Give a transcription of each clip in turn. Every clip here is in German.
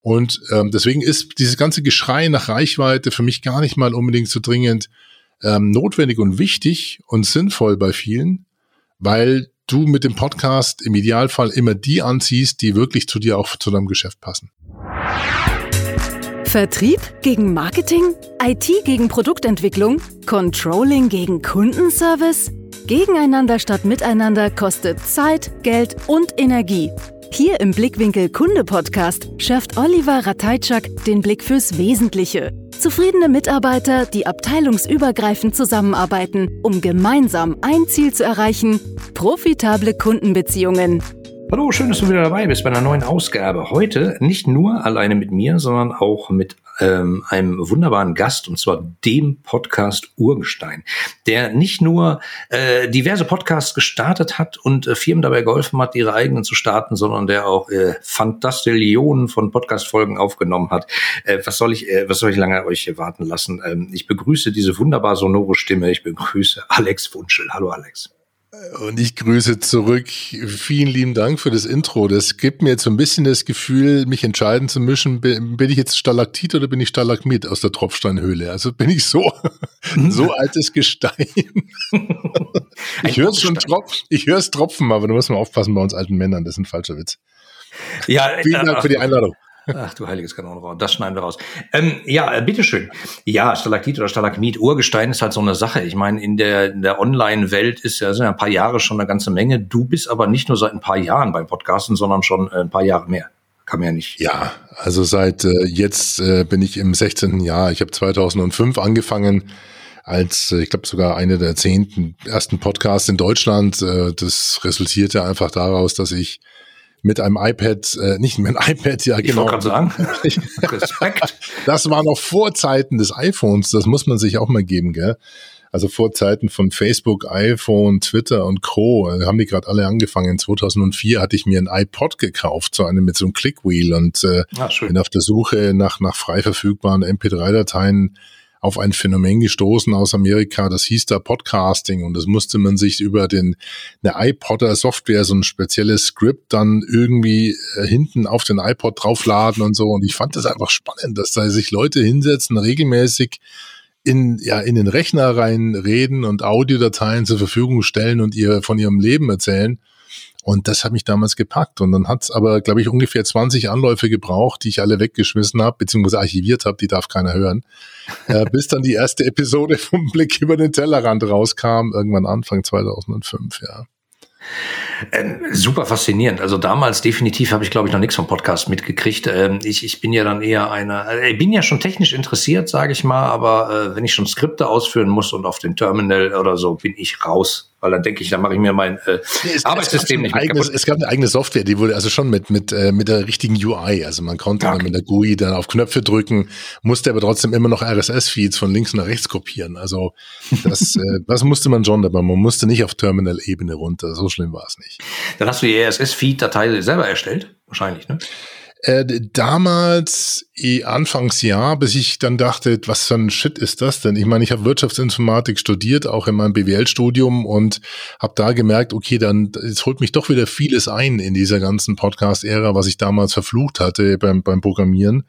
Und ähm, deswegen ist dieses ganze Geschrei nach Reichweite für mich gar nicht mal unbedingt so dringend ähm, notwendig und wichtig und sinnvoll bei vielen, weil du mit dem Podcast im Idealfall immer die anziehst, die wirklich zu dir auch zu deinem Geschäft passen. Vertrieb gegen Marketing? IT gegen Produktentwicklung? Controlling gegen Kundenservice? Gegeneinander statt miteinander kostet Zeit, Geld und Energie. Hier im Blickwinkel Kunde Podcast schärft Oliver Ratajczak den Blick fürs Wesentliche. Zufriedene Mitarbeiter, die abteilungsübergreifend zusammenarbeiten, um gemeinsam ein Ziel zu erreichen, profitable Kundenbeziehungen. Hallo, schön, dass du wieder dabei bist bei einer neuen Ausgabe. Heute nicht nur alleine mit mir, sondern auch mit ähm, einem wunderbaren Gast, und zwar dem Podcast Urgestein, der nicht nur äh, diverse Podcasts gestartet hat und äh, Firmen dabei geholfen hat, ihre eigenen zu starten, sondern der auch äh, Fantastillionen von Podcast-Folgen aufgenommen hat. Äh, was soll ich, äh, was soll ich lange euch warten lassen? Ähm, ich begrüße diese wunderbar sonore Stimme. Ich begrüße Alex Wunschel. Hallo Alex. Und ich grüße zurück. Vielen lieben Dank für das Intro. Das gibt mir jetzt so ein bisschen das Gefühl, mich entscheiden zu müssen, bin ich jetzt Stalaktit oder bin ich Stalagmit aus der Tropfsteinhöhle? Also bin ich so, so altes Gestein. ich höre es schon tropfen, ich höre es tropfen, aber da muss man aufpassen bei uns alten Männern. Das ist ein falscher Witz. Ja, Vielen Dank für die Einladung. Ach du heiliges Kanonenrohr, das schneiden wir raus. Ähm, ja, äh, bitteschön. Ja, Stalaktit oder Stalagmit, Urgestein ist halt so eine Sache. Ich meine, in der, in der Online-Welt ist ja, sind ja ein paar Jahre schon eine ganze Menge. Du bist aber nicht nur seit ein paar Jahren beim Podcasten, sondern schon äh, ein paar Jahre mehr. Kann man ja nicht. Ja, also seit äh, jetzt äh, bin ich im 16. Jahr. Ich habe 2005 angefangen als, äh, ich glaube sogar eine der zehnten ersten Podcasts in Deutschland. Das resultierte einfach daraus, dass ich mit einem iPad, äh, nicht mit einem iPad, ja genau. Ich wollte gerade sagen, Respekt. Das war noch vor Zeiten des iPhones, das muss man sich auch mal geben, gell? Also vor Zeiten von Facebook, iPhone, Twitter und Co. Haben die gerade alle angefangen. 2004 hatte ich mir ein iPod gekauft, so eine mit so einem Clickwheel und äh, ah, bin auf der Suche nach, nach frei verfügbaren MP3-Dateien auf ein Phänomen gestoßen aus Amerika, das hieß da Podcasting. Und das musste man sich über den eine iPodder Software so ein spezielles Skript dann irgendwie äh, hinten auf den iPod draufladen und so. Und ich fand das einfach spannend, dass da sich Leute hinsetzen regelmäßig in ja in den Rechner rein reden und Audiodateien zur Verfügung stellen und ihr von ihrem Leben erzählen und das hat mich damals gepackt. Und dann hat es aber, glaube ich, ungefähr 20 Anläufe gebraucht, die ich alle weggeschmissen habe, beziehungsweise archiviert habe, die darf keiner hören. äh, bis dann die erste Episode vom Blick über den Tellerrand rauskam, irgendwann Anfang 2005, ja. Ähm, super faszinierend. Also damals definitiv habe ich, glaube ich, noch nichts vom Podcast mitgekriegt. Ähm, ich, ich bin ja dann eher einer, äh, ich bin ja schon technisch interessiert, sage ich mal, aber äh, wenn ich schon Skripte ausführen muss und auf dem Terminal oder so, bin ich raus. Weil dann denke ich, dann mache ich mir mein äh, es, Arbeitssystem nicht mehr eigenes, Es gab eine eigene Software, die wurde also schon mit, mit, äh, mit der richtigen UI. Also man konnte okay. mit der GUI dann auf Knöpfe drücken, musste aber trotzdem immer noch RSS-Feeds von links nach rechts kopieren. Also das, äh, das musste man schon, aber man musste nicht auf Terminal-Ebene runter. So schlimm war es nicht. Dann hast du die RSS-Feed-Datei selber erstellt? Wahrscheinlich, ne? Äh, damals, eh, Anfangsjahr, bis ich dann dachte, was für ein Shit ist das denn? Ich meine, ich habe Wirtschaftsinformatik studiert, auch in meinem BWL-Studium und habe da gemerkt, okay, dann es holt mich doch wieder vieles ein in dieser ganzen Podcast-Ära, was ich damals verflucht hatte beim, beim Programmieren.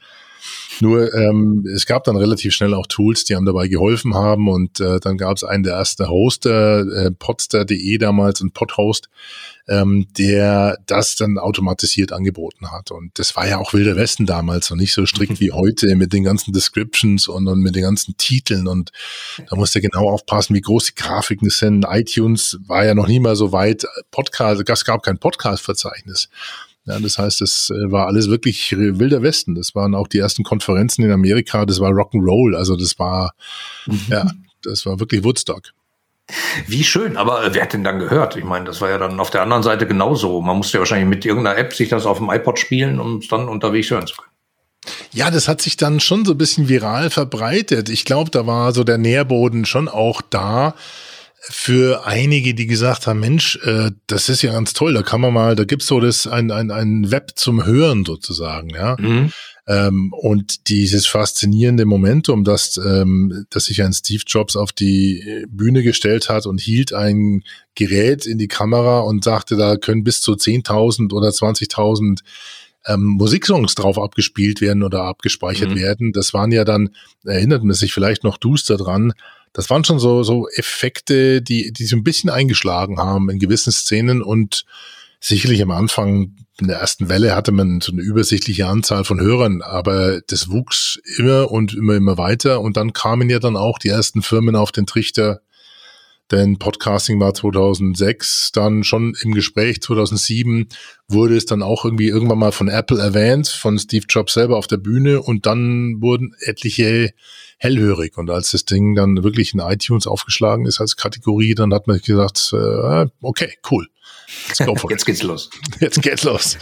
Nur ähm, es gab dann relativ schnell auch Tools, die einem dabei geholfen haben und äh, dann gab es einen der ersten Hoster, äh, podster.de damals und Podhost, ähm, der das dann automatisiert angeboten hat. Und das war ja auch Wilder Westen damals und nicht so strikt wie heute mit den ganzen Descriptions und, und mit den ganzen Titeln. Und da musste genau aufpassen, wie groß die Grafiken sind. iTunes war ja noch nie mal so weit. Podcast, es gab kein Podcast-Verzeichnis. Ja, das heißt, es äh, war alles wirklich wilder Westen. Das waren auch die ersten Konferenzen in Amerika. Das war Rock'n'Roll. Also das war, mhm. ja, das war wirklich Woodstock. Wie schön, aber äh, wer hat denn dann gehört? Ich meine, das war ja dann auf der anderen Seite genauso. Man musste ja wahrscheinlich mit irgendeiner App sich das auf dem iPod spielen, um es dann unterwegs hören zu können. Ja, das hat sich dann schon so ein bisschen viral verbreitet. Ich glaube, da war so der Nährboden schon auch da für einige, die gesagt haben, Mensch, äh, das ist ja ganz toll, da kann man mal, da gibt's so das ein, ein, ein Web zum Hören sozusagen, ja. Mhm. Ähm, und dieses faszinierende Momentum, dass, ähm, dass sich ein Steve Jobs auf die Bühne gestellt hat und hielt ein Gerät in die Kamera und sagte, da können bis zu 10.000 oder 20.000 ähm, Musiksongs drauf abgespielt werden oder abgespeichert mhm. werden. Das waren ja dann, erinnert man sich vielleicht noch duster dran, das waren schon so, so Effekte, die, die so ein bisschen eingeschlagen haben in gewissen Szenen und sicherlich am Anfang in der ersten Welle hatte man so eine übersichtliche Anzahl von Hörern, aber das wuchs immer und immer, immer weiter und dann kamen ja dann auch die ersten Firmen auf den Trichter, denn Podcasting war 2006 dann schon im Gespräch. 2007 wurde es dann auch irgendwie irgendwann mal von Apple erwähnt, von Steve Jobs selber auf der Bühne und dann wurden etliche hellhörig. Und als das Ding dann wirklich in iTunes aufgeschlagen ist als Kategorie, dann hat man gesagt, äh, okay, cool. Let's go for Jetzt geht's los. Jetzt geht's los.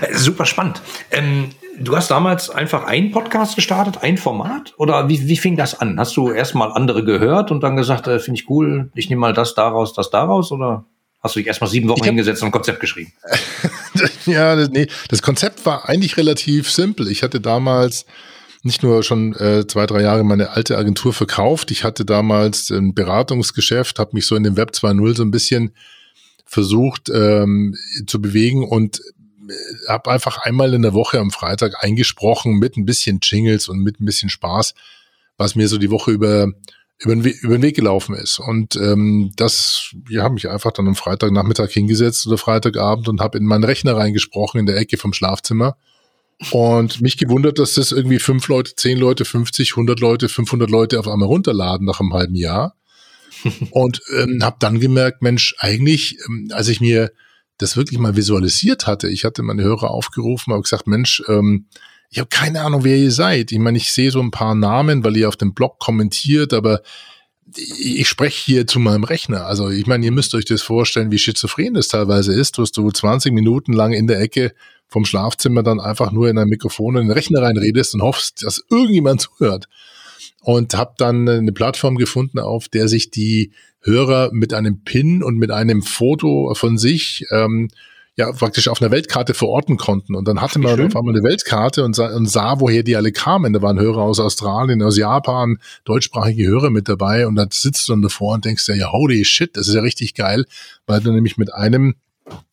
Äh, super spannend. Ähm, du hast damals einfach einen Podcast gestartet, ein Format? Oder wie, wie fing das an? Hast du erstmal andere gehört und dann gesagt, äh, finde ich cool, ich nehme mal das daraus, das daraus? Oder hast du dich erstmal sieben Wochen hab, hingesetzt und ein Konzept geschrieben? ja, das, nee, das Konzept war eigentlich relativ simpel. Ich hatte damals nicht nur schon äh, zwei, drei Jahre meine alte Agentur verkauft. Ich hatte damals ein Beratungsgeschäft, habe mich so in dem Web 2.0 so ein bisschen versucht ähm, zu bewegen und äh, habe einfach einmal in der Woche am Freitag eingesprochen mit ein bisschen Jingles und mit ein bisschen Spaß, was mir so die Woche über über den, Weg, über den Weg gelaufen ist. Und ähm, das, ja, habe mich einfach dann am Freitagnachmittag hingesetzt oder Freitagabend und habe in meinen Rechner reingesprochen in der Ecke vom Schlafzimmer und mich gewundert, dass das irgendwie fünf Leute, zehn Leute, 50, 100 Leute, 500 Leute auf einmal runterladen nach einem halben Jahr. und ähm, habe dann gemerkt, Mensch, eigentlich, ähm, als ich mir das wirklich mal visualisiert hatte, ich hatte meine Hörer aufgerufen, habe gesagt, Mensch, ähm, ich habe keine Ahnung, wer ihr seid. Ich meine, ich sehe so ein paar Namen, weil ihr auf dem Blog kommentiert, aber ich spreche hier zu meinem Rechner. Also ich meine, ihr müsst euch das vorstellen, wie schizophren das teilweise ist, dass du 20 Minuten lang in der Ecke vom Schlafzimmer dann einfach nur in ein Mikrofon in den Rechner reinredest und hoffst, dass irgendjemand zuhört. Und habe dann eine Plattform gefunden, auf der sich die Hörer mit einem Pin und mit einem Foto von sich ähm, ja praktisch auf einer Weltkarte verorten konnten. Und dann hatte man auf einmal eine Weltkarte und sah, und sah, woher die alle kamen. Da waren Hörer aus Australien, aus Japan, deutschsprachige Hörer mit dabei. Und dann sitzt du dann davor und denkst dir, ja, holy shit, das ist ja richtig geil, weil du nämlich mit einem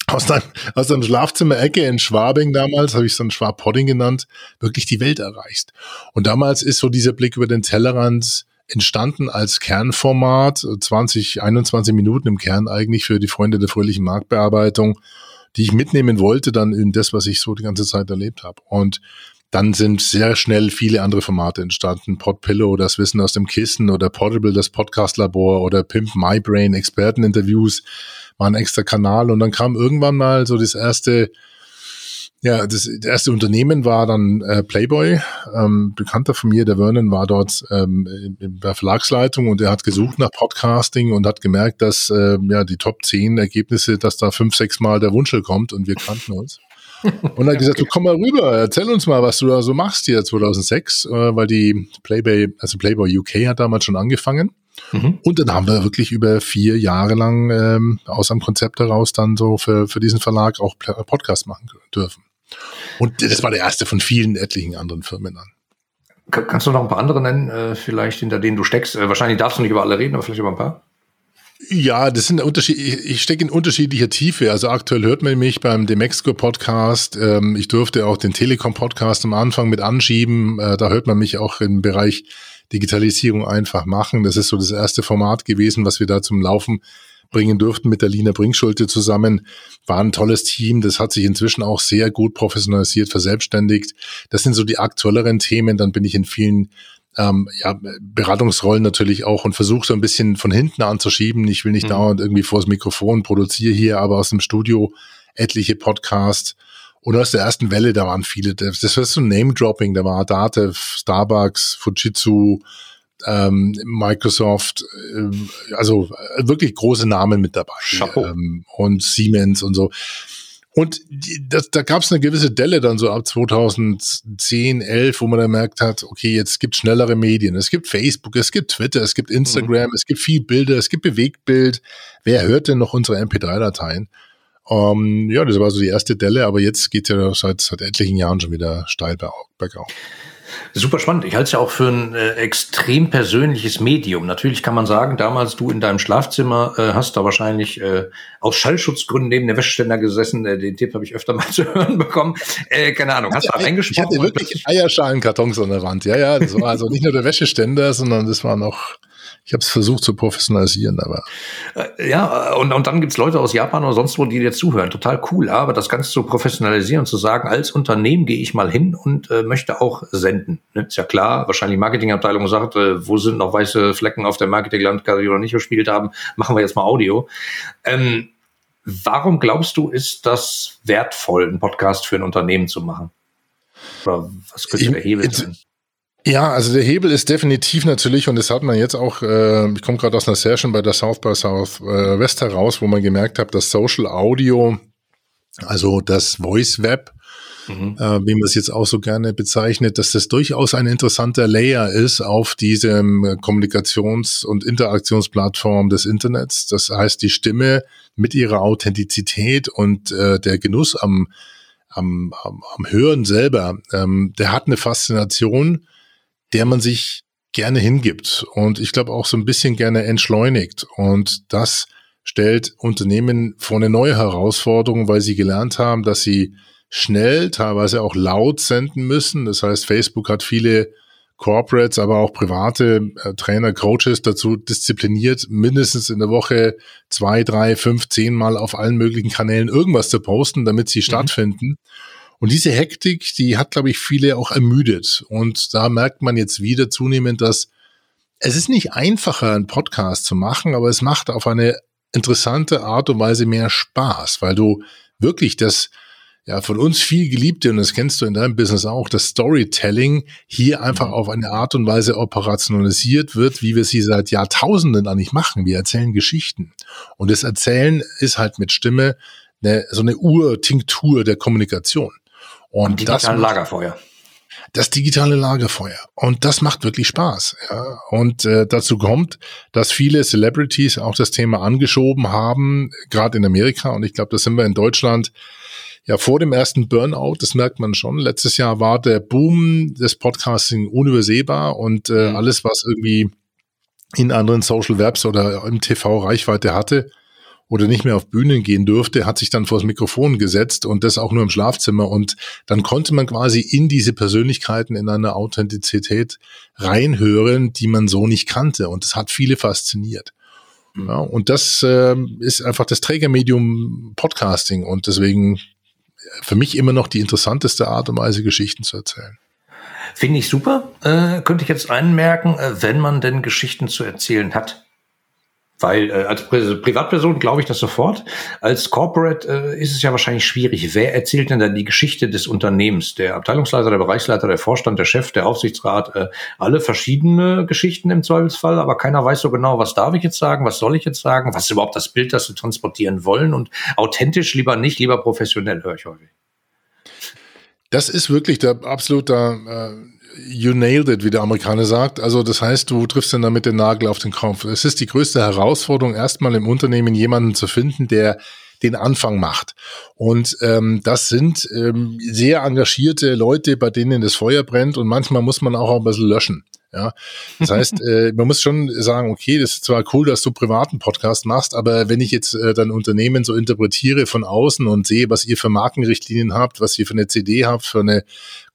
aus deinem, aus deinem Schlafzimmer-Ecke in Schwabing damals, habe ich es dann Schwab-Podding genannt, wirklich die Welt erreichst. Und damals ist so dieser Blick über den Tellerrand entstanden als Kernformat, 20, 21 Minuten im Kern eigentlich für die Freunde der fröhlichen Marktbearbeitung die ich mitnehmen wollte, dann in das, was ich so die ganze Zeit erlebt habe. Und dann sind sehr schnell viele andere Formate entstanden. Podpillow, das Wissen aus dem Kissen oder Portable, das Podcast-Labor oder Pimp My Brain, Experteninterviews, war ein extra Kanal. Und dann kam irgendwann mal so das erste ja, das, erste Unternehmen war dann äh, Playboy. Ähm, Bekannter von mir, der Vernon, war dort ähm, in der Verlagsleitung und er hat gesucht nach Podcasting und hat gemerkt, dass äh, ja die Top 10 Ergebnisse, dass da fünf, sechs Mal der Wunschel kommt und wir kannten uns. Und er hat gesagt, du komm mal rüber, erzähl uns mal, was du da so machst hier 2006, äh, weil die Playboy, also Playboy UK hat damals schon angefangen. Mhm. Und dann haben wir wirklich über vier Jahre lang ähm, aus einem Konzept heraus dann so für, für diesen Verlag auch Podcast machen dürfen. Und das war der erste von vielen etlichen anderen Firmen an. Kannst du noch ein paar andere nennen, äh, vielleicht hinter denen du steckst? Äh, wahrscheinlich darfst du nicht über alle reden, aber vielleicht über ein paar. Ja, das sind Unterschiede. Ich stecke in unterschiedlicher Tiefe. Also aktuell hört man mich beim Demexco Podcast. Ähm, ich durfte auch den Telekom Podcast am Anfang mit anschieben. Äh, da hört man mich auch im Bereich Digitalisierung einfach machen. Das ist so das erste Format gewesen, was wir da zum Laufen bringen durften mit der Lina Bringschulte zusammen. War ein tolles Team. Das hat sich inzwischen auch sehr gut professionalisiert, verselbstständigt. Das sind so die aktuelleren Themen. Dann bin ich in vielen ähm, ja, Beratungsrollen natürlich auch und versuche so ein bisschen von hinten anzuschieben. Ich will nicht mhm. dauernd irgendwie vors Mikrofon produziere hier, aber aus dem Studio etliche Podcasts. Und aus der ersten Welle, da waren viele, das war so Name-Dropping, da war Datev, Starbucks, Fujitsu, ähm, Microsoft, äh, also äh, wirklich große Namen mit dabei. Chapeau. Ähm, und Siemens und so. Und die, das, da gab es eine gewisse Delle dann so ab 2010, 11, wo man dann merkt hat, okay, jetzt gibt schnellere Medien. Es gibt Facebook, es gibt Twitter, es gibt Instagram, mhm. es gibt viel Bilder, es gibt Bewegtbild. Wer hört denn noch unsere MP3-Dateien? Ähm, ja, das war so die erste Delle, aber jetzt geht ja seit, seit etlichen Jahren schon wieder steil bergauf. Super spannend. Ich halte es ja auch für ein äh, extrem persönliches Medium. Natürlich kann man sagen, damals du in deinem Schlafzimmer äh, hast da wahrscheinlich äh, aus Schallschutzgründen neben der Wäscheständer gesessen. Äh, den Tipp habe ich öfter mal zu hören bekommen. Äh, keine Ahnung, hast du da reingesprochen? Ich hatte wirklich Eierschalenkartons an der Wand. Ja, ja, das war also nicht nur der Wäscheständer, sondern das war noch ich habe es versucht zu professionalisieren, aber. Äh, ja, und, und dann gibt's Leute aus Japan oder sonst wo, die dir zuhören. Total cool. Aber das Ganze zu professionalisieren, zu sagen, als Unternehmen gehe ich mal hin und äh, möchte auch senden. Ne? Ist ja klar, wahrscheinlich die Marketingabteilung sagt, äh, wo sind noch weiße Flecken auf der Marketinglandkarte, die wir noch nicht gespielt haben, machen wir jetzt mal Audio. Ähm, warum glaubst du, ist das wertvoll, einen Podcast für ein Unternehmen zu machen? Oder was könnte der Hebel sein? Ja, also der Hebel ist definitiv natürlich, und das hat man jetzt auch, äh, ich komme gerade aus einer Session bei der South by Southwest äh, heraus, wo man gemerkt hat, dass Social Audio, also das Voice Web, mhm. äh, wie man es jetzt auch so gerne bezeichnet, dass das durchaus ein interessanter Layer ist auf diesem Kommunikations- und Interaktionsplattform des Internets. Das heißt, die Stimme mit ihrer Authentizität und äh, der Genuss am, am, am, am Hören selber, ähm, der hat eine Faszination, der man sich gerne hingibt und ich glaube auch so ein bisschen gerne entschleunigt. Und das stellt Unternehmen vor eine neue Herausforderung, weil sie gelernt haben, dass sie schnell, teilweise auch laut senden müssen. Das heißt, Facebook hat viele Corporates, aber auch private äh, Trainer, Coaches dazu diszipliniert, mindestens in der Woche zwei, drei, fünf, zehn Mal auf allen möglichen Kanälen irgendwas zu posten, damit sie mhm. stattfinden. Und diese Hektik, die hat, glaube ich, viele auch ermüdet. Und da merkt man jetzt wieder zunehmend, dass es ist nicht einfacher, einen Podcast zu machen, aber es macht auf eine interessante Art und Weise mehr Spaß, weil du wirklich das, ja, von uns viel geliebte, und das kennst du in deinem Business auch, das Storytelling hier einfach mhm. auf eine Art und Weise operationalisiert wird, wie wir sie seit Jahrtausenden eigentlich machen. Wir erzählen Geschichten. Und das Erzählen ist halt mit Stimme eine, so eine Urtinktur der Kommunikation. Und das digitale Lagerfeuer. Das digitale Lagerfeuer. Und das macht wirklich Spaß. Ja. Und äh, dazu kommt, dass viele Celebrities auch das Thema angeschoben haben, gerade in Amerika. Und ich glaube, da sind wir in Deutschland ja vor dem ersten Burnout, das merkt man schon. Letztes Jahr war der Boom des Podcasting unübersehbar und äh, mhm. alles, was irgendwie in anderen Social Webs oder im TV Reichweite hatte, oder nicht mehr auf Bühnen gehen durfte, hat sich dann vor das Mikrofon gesetzt und das auch nur im Schlafzimmer. Und dann konnte man quasi in diese Persönlichkeiten in einer Authentizität reinhören, die man so nicht kannte. Und das hat viele fasziniert. Mhm. Ja, und das äh, ist einfach das Trägermedium Podcasting und deswegen für mich immer noch die interessanteste Art und Weise, Geschichten zu erzählen. Finde ich super. Äh, könnte ich jetzt einmerken, äh, wenn man denn Geschichten zu erzählen hat. Weil äh, als Pri Privatperson glaube ich das sofort. Als Corporate äh, ist es ja wahrscheinlich schwierig. Wer erzählt denn dann die Geschichte des Unternehmens? Der Abteilungsleiter, der Bereichsleiter, der Vorstand, der Chef, der Aufsichtsrat, äh, alle verschiedene Geschichten im Zweifelsfall, aber keiner weiß so genau, was darf ich jetzt sagen, was soll ich jetzt sagen, was ist überhaupt das Bild, das wir transportieren wollen und authentisch lieber nicht, lieber professionell, höre ich häufig. Das ist wirklich der absolute äh, you nailed it, wie der Amerikaner sagt. Also das heißt, du triffst dann damit den Nagel auf den Kopf. Es ist die größte Herausforderung, erstmal im Unternehmen jemanden zu finden, der den Anfang macht. Und ähm, das sind ähm, sehr engagierte Leute, bei denen das Feuer brennt und manchmal muss man auch ein bisschen löschen. Ja, das heißt, äh, man muss schon sagen, okay, das ist zwar cool, dass du privaten Podcast machst, aber wenn ich jetzt äh, dein Unternehmen so interpretiere von außen und sehe, was ihr für Markenrichtlinien habt, was ihr für eine CD habt, für eine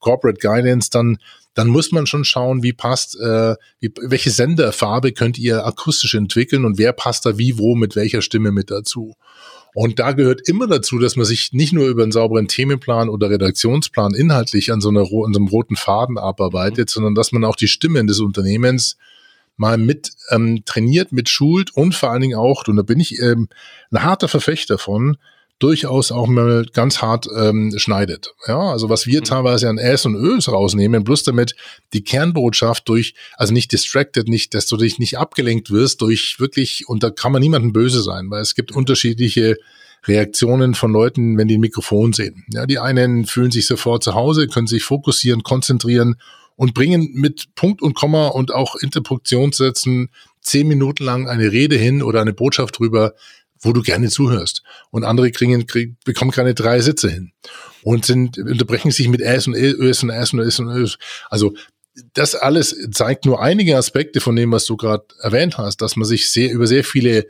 Corporate Guidance, dann dann muss man schon schauen, wie passt, äh, wie, welche Senderfarbe könnt ihr akustisch entwickeln und wer passt da wie, wo, mit welcher Stimme mit dazu. Und da gehört immer dazu, dass man sich nicht nur über einen sauberen Themenplan oder Redaktionsplan inhaltlich an so, einer, an so einem roten Faden abarbeitet, mhm. sondern dass man auch die Stimmen des Unternehmens mal mit ähm, trainiert, mit schult und vor allen Dingen auch, und da bin ich ähm, ein harter Verfechter von, durchaus auch mal ganz hart ähm, schneidet. Ja, also was wir mhm. teilweise an Äs und Ös rausnehmen, bloß damit die Kernbotschaft durch, also nicht distracted, nicht, dass du dich nicht abgelenkt wirst durch wirklich, und da kann man niemandem böse sein, weil es gibt unterschiedliche Reaktionen von Leuten, wenn die ein Mikrofon sehen. Ja, die einen fühlen sich sofort zu Hause, können sich fokussieren, konzentrieren und bringen mit Punkt und Komma und auch Interpunktionssätzen zehn Minuten lang eine Rede hin oder eine Botschaft drüber, wo du gerne zuhörst. Und andere kriegen, kriegen, bekommen keine drei Sitze hin und sind, unterbrechen sich mit S und Ös und S und S und Ös. Also das alles zeigt nur einige Aspekte von dem, was du gerade erwähnt hast, dass man sich sehr über sehr viele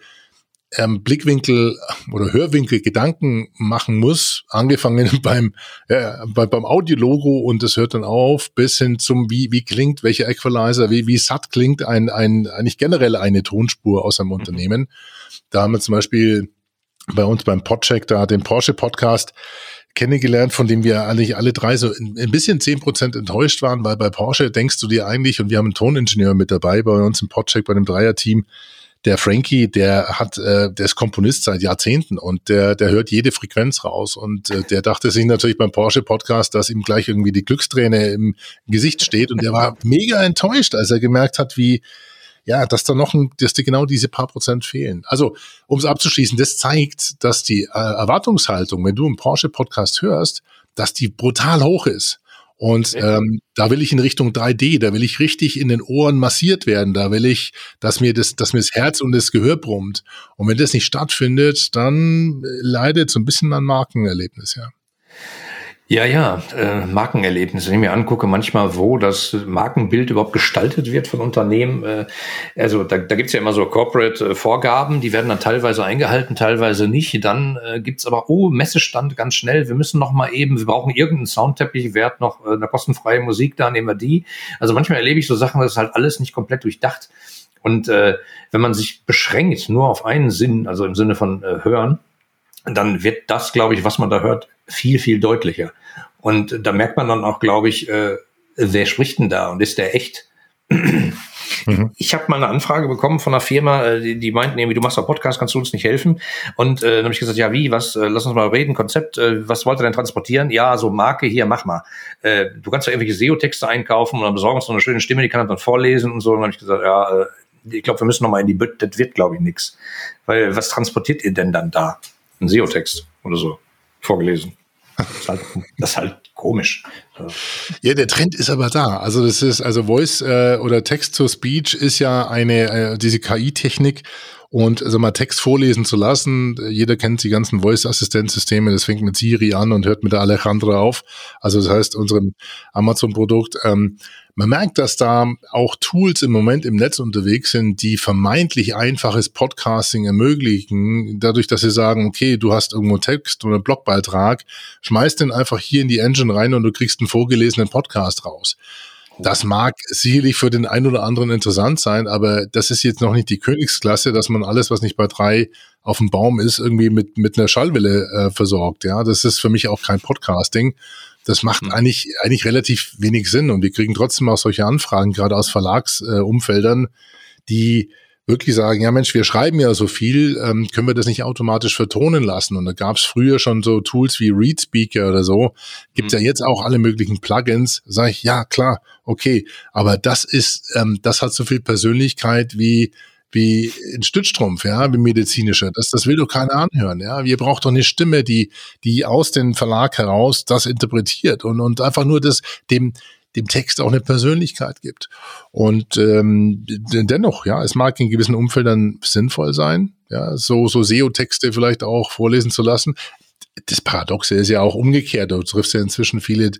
ähm, Blickwinkel oder Hörwinkel Gedanken machen muss, angefangen beim, äh, bei, beim Audiologo und das hört dann auf, bis hin zum, wie, wie klingt, welcher Equalizer, wie, wie satt klingt ein, ein, eigentlich generell eine Tonspur aus einem mhm. Da haben wir zum Beispiel bei uns beim Podcheck da den Porsche Podcast kennengelernt, von dem wir eigentlich alle drei so ein bisschen zehn Prozent enttäuscht waren, weil bei Porsche denkst du dir eigentlich, und wir haben einen Toningenieur mit dabei bei uns im Podcheck, bei dem Dreier-Team, der Frankie, der hat, äh, der ist Komponist seit Jahrzehnten und der, der hört jede Frequenz raus und äh, der dachte sich natürlich beim Porsche Podcast, dass ihm gleich irgendwie die Glücksträne im Gesicht steht und der war mega enttäuscht, als er gemerkt hat, wie ja, dass da noch ein, dass dir genau diese paar Prozent fehlen. Also, um es abzuschließen, das zeigt, dass die äh, Erwartungshaltung, wenn du einen Porsche-Podcast hörst, dass die brutal hoch ist. Und ähm, da will ich in Richtung 3D, da will ich richtig in den Ohren massiert werden, da will ich, dass mir das, dass mir das Herz und das Gehör brummt. Und wenn das nicht stattfindet, dann leidet so ein bisschen mein Markenerlebnis, ja. Ja, ja, äh, Markenerlebnisse. Wenn ich mir angucke, manchmal, wo das Markenbild überhaupt gestaltet wird von Unternehmen. Äh, also da, da gibt es ja immer so Corporate-Vorgaben, die werden dann teilweise eingehalten, teilweise nicht. Dann äh, gibt es aber, oh, Messestand ganz schnell, wir müssen noch mal eben, wir brauchen irgendeinen Soundteppich, wer hat noch äh, eine kostenfreie Musik, da nehmen wir die. Also manchmal erlebe ich so Sachen, das ist halt alles nicht komplett durchdacht. Und äh, wenn man sich beschränkt nur auf einen Sinn, also im Sinne von äh, Hören, dann wird das, glaube ich, was man da hört, viel, viel deutlicher. Und da merkt man dann auch, glaube ich, äh, wer spricht denn da und ist der echt? Mhm. Ich habe mal eine Anfrage bekommen von einer Firma, äh, die, die meinten irgendwie, du machst doch Podcast, kannst du uns nicht helfen? Und äh, dann habe ich gesagt, ja wie, was, äh, lass uns mal reden, Konzept, äh, was wollt ihr denn transportieren? Ja, so Marke, hier, mach mal. Äh, du kannst ja irgendwelche SEO-Texte einkaufen und dann besorgen uns so eine schöne Stimme, die kann er dann vorlesen und so. Und dann habe ich gesagt, ja, äh, ich glaube, wir müssen noch mal in die Bütt, das wird, glaube ich, nix. Weil was transportiert ihr denn dann da? Ein SEO-Text oder so vorgelesen. Das ist halt, das ist halt komisch. Ja, der Trend ist aber da. Also das ist, also Voice äh, oder Text to Speech ist ja eine, äh, diese KI-Technik und also mal Text vorlesen zu lassen. Jeder kennt die ganzen Voice-Assistenzsysteme. Das fängt mit Siri an und hört mit der Alejandra auf. Also das heißt, unserem Amazon-Produkt. Ähm, man merkt, dass da auch Tools im Moment im Netz unterwegs sind, die vermeintlich einfaches Podcasting ermöglichen, dadurch, dass sie sagen, okay, du hast irgendwo Text oder Blogbeitrag, schmeiß den einfach hier in die Engine rein und du kriegst einen vorgelesenen Podcast raus. Das mag sicherlich für den einen oder anderen interessant sein, aber das ist jetzt noch nicht die Königsklasse, dass man alles, was nicht bei drei auf dem Baum ist, irgendwie mit, mit einer Schallwelle äh, versorgt. Ja, das ist für mich auch kein Podcasting. Das macht mhm. eigentlich, eigentlich relativ wenig Sinn und wir kriegen trotzdem auch solche Anfragen, gerade aus Verlagsumfeldern, äh, die wirklich sagen, ja Mensch, wir schreiben ja so viel, ähm, können wir das nicht automatisch vertonen lassen? Und da gab es früher schon so Tools wie ReadSpeaker oder so, gibt mhm. ja jetzt auch alle möglichen Plugins. Sag ich, ja klar, okay, aber das ist, ähm, das hat so viel Persönlichkeit wie wie ein Stützstrumpf, ja, wie medizinischer. Das, das will doch keiner anhören, ja. Wir brauchen doch eine Stimme, die, die aus dem Verlag heraus das interpretiert und, und einfach nur das, dem, dem Text auch eine Persönlichkeit gibt. Und ähm, dennoch, ja, es mag in gewissen Umfeldern sinnvoll sein, ja, so, so SEO-Texte vielleicht auch vorlesen zu lassen. Das Paradoxe ist ja auch umgekehrt. Du triffst ja inzwischen viele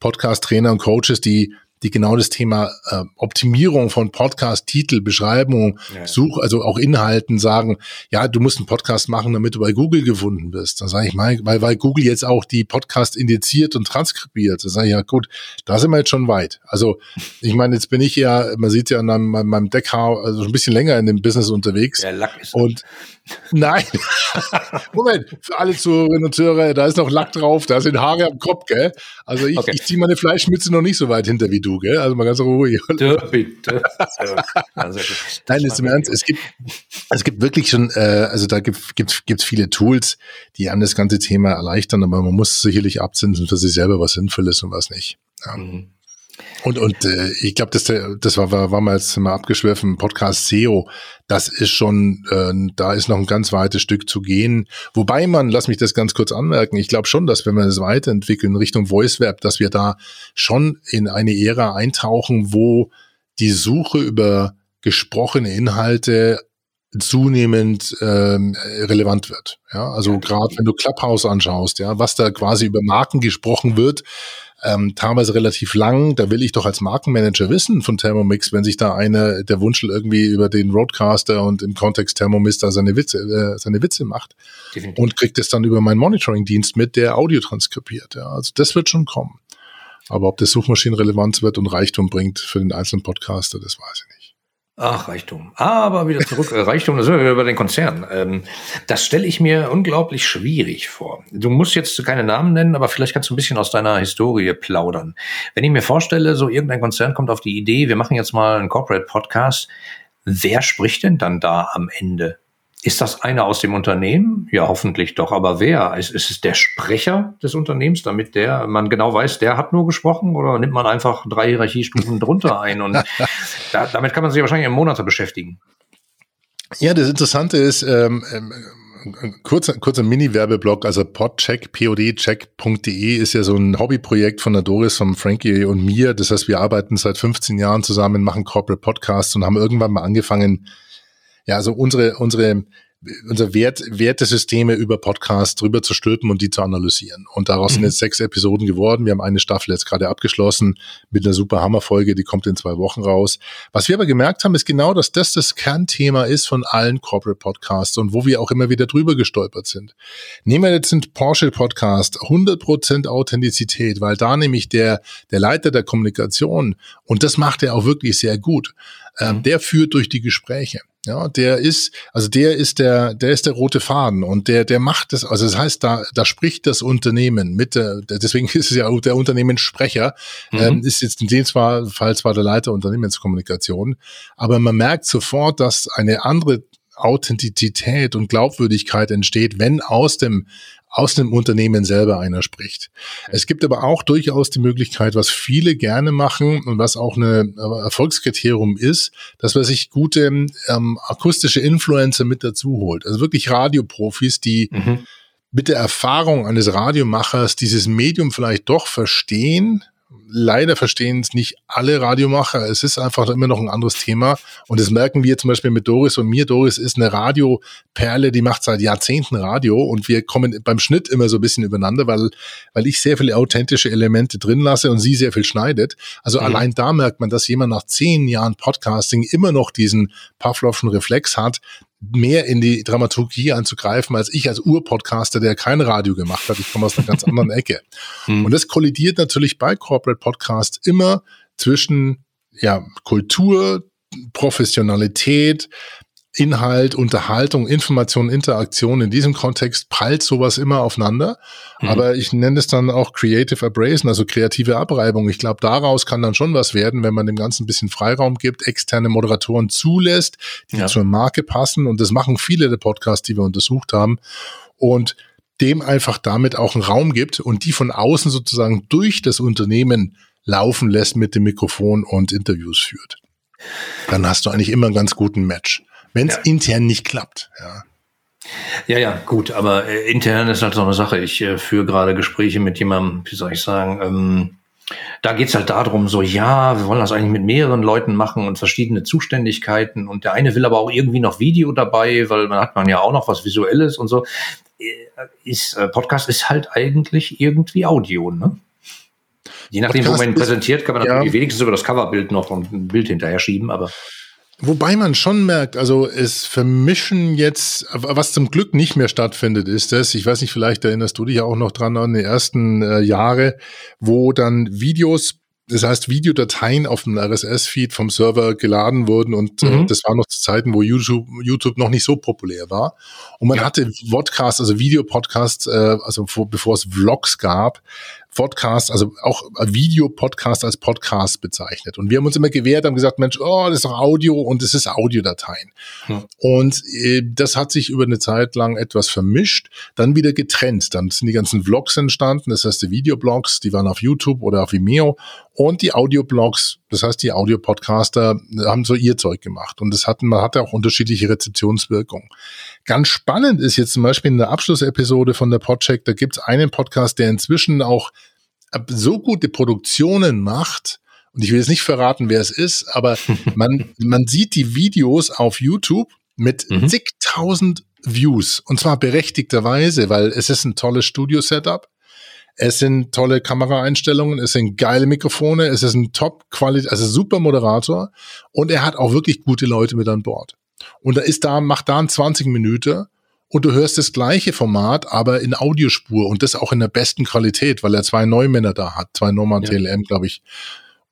Podcast-Trainer und Coaches, die die genau das Thema äh, Optimierung von Podcast, Titel, Beschreibung, ja. Such, also auch Inhalten sagen, ja, du musst einen Podcast machen, damit du bei Google gefunden wirst. Dann sage ich mal, weil, weil Google jetzt auch die Podcast indiziert und transkribiert. Da sage ich, ja gut, da sind wir jetzt schon weit. Also ich meine, jetzt bin ich ja, man sieht ja an meinem, meinem Deckhaar, also ein bisschen länger in dem Business unterwegs. Ja, Lack ist und Nein. Moment, für alle Zuhörerinnen und Zuhörer, da ist noch Lack drauf, da sind Haare am Kopf, gell? Also ich, okay. ich ziehe meine Fleischmütze noch nicht so weit hinter wie du, gell? Also mal ganz ruhig. Bitte. also, Nein, ist im Ernst, es gibt, es gibt wirklich schon, äh, also da gibt es gibt's viele Tools, die einem das ganze Thema erleichtern, aber man muss sicherlich abzinsen für sich selber, was sinnvoll ist und was nicht. Ja. Mhm. Und, und äh, ich glaube, das, das war, war, war mal jetzt mal abgeschwerfen, Podcast SEO, das ist schon, äh, da ist noch ein ganz weites Stück zu gehen. Wobei man, lass mich das ganz kurz anmerken, ich glaube schon, dass wenn wir es weiterentwickeln Richtung Voice Web, dass wir da schon in eine Ära eintauchen, wo die Suche über gesprochene Inhalte zunehmend ähm, relevant wird. Ja, also gerade wenn du Clubhouse anschaust, ja, was da quasi über Marken gesprochen wird, ähm, teilweise relativ lang. Da will ich doch als Markenmanager wissen von Thermomix, wenn sich da eine der Wunschel irgendwie über den Roadcaster und im Kontext Thermomix da seine Witze, äh, seine Witze macht Definitiv. und kriegt es dann über meinen Monitoring-Dienst mit, der Audio transkribiert. Ja, also das wird schon kommen. Aber ob das Suchmaschinenrelevanz wird und Reichtum bringt für den einzelnen Podcaster, das weiß ich. Ach, Reichtum. Aber wieder zurück. Äh, Reichtum, da sind wir wieder bei den Konzernen. Ähm, das stelle ich mir unglaublich schwierig vor. Du musst jetzt keine Namen nennen, aber vielleicht kannst du ein bisschen aus deiner Historie plaudern. Wenn ich mir vorstelle, so irgendein Konzern kommt auf die Idee, wir machen jetzt mal einen Corporate Podcast. Wer spricht denn dann da am Ende? Ist das einer aus dem Unternehmen? Ja, hoffentlich doch. Aber wer? Ist, ist es der Sprecher des Unternehmens, damit der, man genau weiß, der hat nur gesprochen oder nimmt man einfach drei Hierarchiestufen drunter ein? Und da, damit kann man sich wahrscheinlich im Monate beschäftigen. Ja, das Interessante ist, ähm, ähm, kurzer, kurzer Mini-Werbeblock, also podcheck, podcheck.de ist ja so ein Hobbyprojekt von der Doris, von Frankie und mir. Das heißt, wir arbeiten seit 15 Jahren zusammen, machen Corporate Podcasts und haben irgendwann mal angefangen, ja, also unsere, unsere, unser Wert, Wertesysteme über Podcasts drüber zu stülpen und die zu analysieren. Und daraus mhm. sind jetzt sechs Episoden geworden. Wir haben eine Staffel jetzt gerade abgeschlossen mit einer super Hammerfolge, die kommt in zwei Wochen raus. Was wir aber gemerkt haben, ist genau, dass das das Kernthema ist von allen Corporate Podcasts und wo wir auch immer wieder drüber gestolpert sind. Nehmen wir jetzt den Porsche Podcast, 100% Authentizität, weil da nämlich der, der Leiter der Kommunikation, und das macht er auch wirklich sehr gut, mhm. der führt durch die Gespräche. Ja, der ist, also der ist der, der ist der rote Faden und der, der macht das, also das heißt, da, da spricht das Unternehmen mit der, deswegen ist es ja der Unternehmenssprecher, mhm. ähm, ist jetzt in dem Fall zwar der Leiter Unternehmenskommunikation, aber man merkt sofort, dass eine andere Authentizität und Glaubwürdigkeit entsteht, wenn aus dem aus dem Unternehmen selber einer spricht. Es gibt aber auch durchaus die Möglichkeit, was viele gerne machen und was auch eine äh, Erfolgskriterium ist, dass man sich gute ähm, akustische Influencer mit dazu holt. Also wirklich Radioprofis, die mhm. mit der Erfahrung eines Radiomachers dieses Medium vielleicht doch verstehen, leider verstehen es nicht alle Radiomacher. Es ist einfach immer noch ein anderes Thema. Und das merken wir zum Beispiel mit Doris und mir. Doris ist eine Radioperle, die macht seit Jahrzehnten Radio und wir kommen beim Schnitt immer so ein bisschen übereinander, weil, weil ich sehr viele authentische Elemente drin lasse und sie sehr viel schneidet. Also mhm. allein da merkt man, dass jemand nach zehn Jahren Podcasting immer noch diesen Pavlovschen Reflex hat, mehr in die Dramaturgie anzugreifen als ich als Urpodcaster, der kein Radio gemacht hat. Ich komme aus einer ganz anderen Ecke. Hm. Und das kollidiert natürlich bei Corporate Podcasts immer zwischen ja, Kultur, Professionalität, Inhalt, Unterhaltung, Information, Interaktion. In diesem Kontext prallt sowas immer aufeinander. Mhm. Aber ich nenne es dann auch Creative Abrasion, also kreative Abreibung. Ich glaube, daraus kann dann schon was werden, wenn man dem Ganzen ein bisschen Freiraum gibt, externe Moderatoren zulässt, die ja. zur Marke passen. Und das machen viele der Podcasts, die wir untersucht haben. Und dem einfach damit auch einen Raum gibt und die von außen sozusagen durch das Unternehmen laufen lässt mit dem Mikrofon und Interviews führt. Dann hast du eigentlich immer einen ganz guten Match wenn es ja. intern nicht klappt. Ja. Ja, ja, gut, aber äh, intern ist halt so eine Sache. Ich äh, führe gerade Gespräche mit jemandem, wie soll ich sagen, ähm, da geht's halt darum, so, ja, wir wollen das eigentlich mit mehreren Leuten machen und verschiedene Zuständigkeiten und der eine will aber auch irgendwie noch Video dabei, weil man hat man ja auch noch was Visuelles und so. Äh, ist, äh, Podcast ist halt eigentlich irgendwie Audio, ne? Je nachdem, Podcast wo man ihn präsentiert, kann man ja. natürlich wenigstens über das Coverbild noch ein Bild hinterher schieben, aber. Wobei man schon merkt, also es vermischen jetzt, was zum Glück nicht mehr stattfindet, ist das, ich weiß nicht, vielleicht erinnerst du dich ja auch noch dran an die ersten äh, Jahre, wo dann Videos das heißt, Videodateien auf dem RSS-Feed vom Server geladen wurden und äh, mhm. äh, das war noch zu Zeiten, wo YouTube, YouTube noch nicht so populär war. Und man ja. hatte Vodcasts, also Videopodcasts, äh, also vor, bevor es Vlogs gab, Podcast, also auch Videopodcast als Podcast bezeichnet. Und wir haben uns immer gewehrt, haben gesagt, Mensch, oh, das ist doch Audio und es ist Audiodateien. Hm. Und äh, das hat sich über eine Zeit lang etwas vermischt, dann wieder getrennt. Dann sind die ganzen Vlogs entstanden, das heißt die Videoblogs, die waren auf YouTube oder auf Vimeo und die Audioblogs, das heißt die Audiopodcaster haben so ihr Zeug gemacht und das hatten, man hatte auch unterschiedliche Rezeptionswirkungen. Ganz spannend ist jetzt zum Beispiel in der Abschlussepisode von der Podcheck, da gibt es einen Podcast, der inzwischen auch so gute Produktionen macht, und ich will jetzt nicht verraten, wer es ist, aber man, man sieht die Videos auf YouTube mit mhm. zigtausend Views und zwar berechtigterweise, weil es ist ein tolles Studio-Setup. Es sind tolle Kameraeinstellungen, es sind geile Mikrofone, es ist ein Top-Qualität, also super Moderator und er hat auch wirklich gute Leute mit an Bord. Und da ist da, macht da ein 20 Minuten und du hörst das gleiche Format, aber in Audiospur und das auch in der besten Qualität, weil er zwei Neumänner da hat, zwei Norman ja. TLM, glaube ich.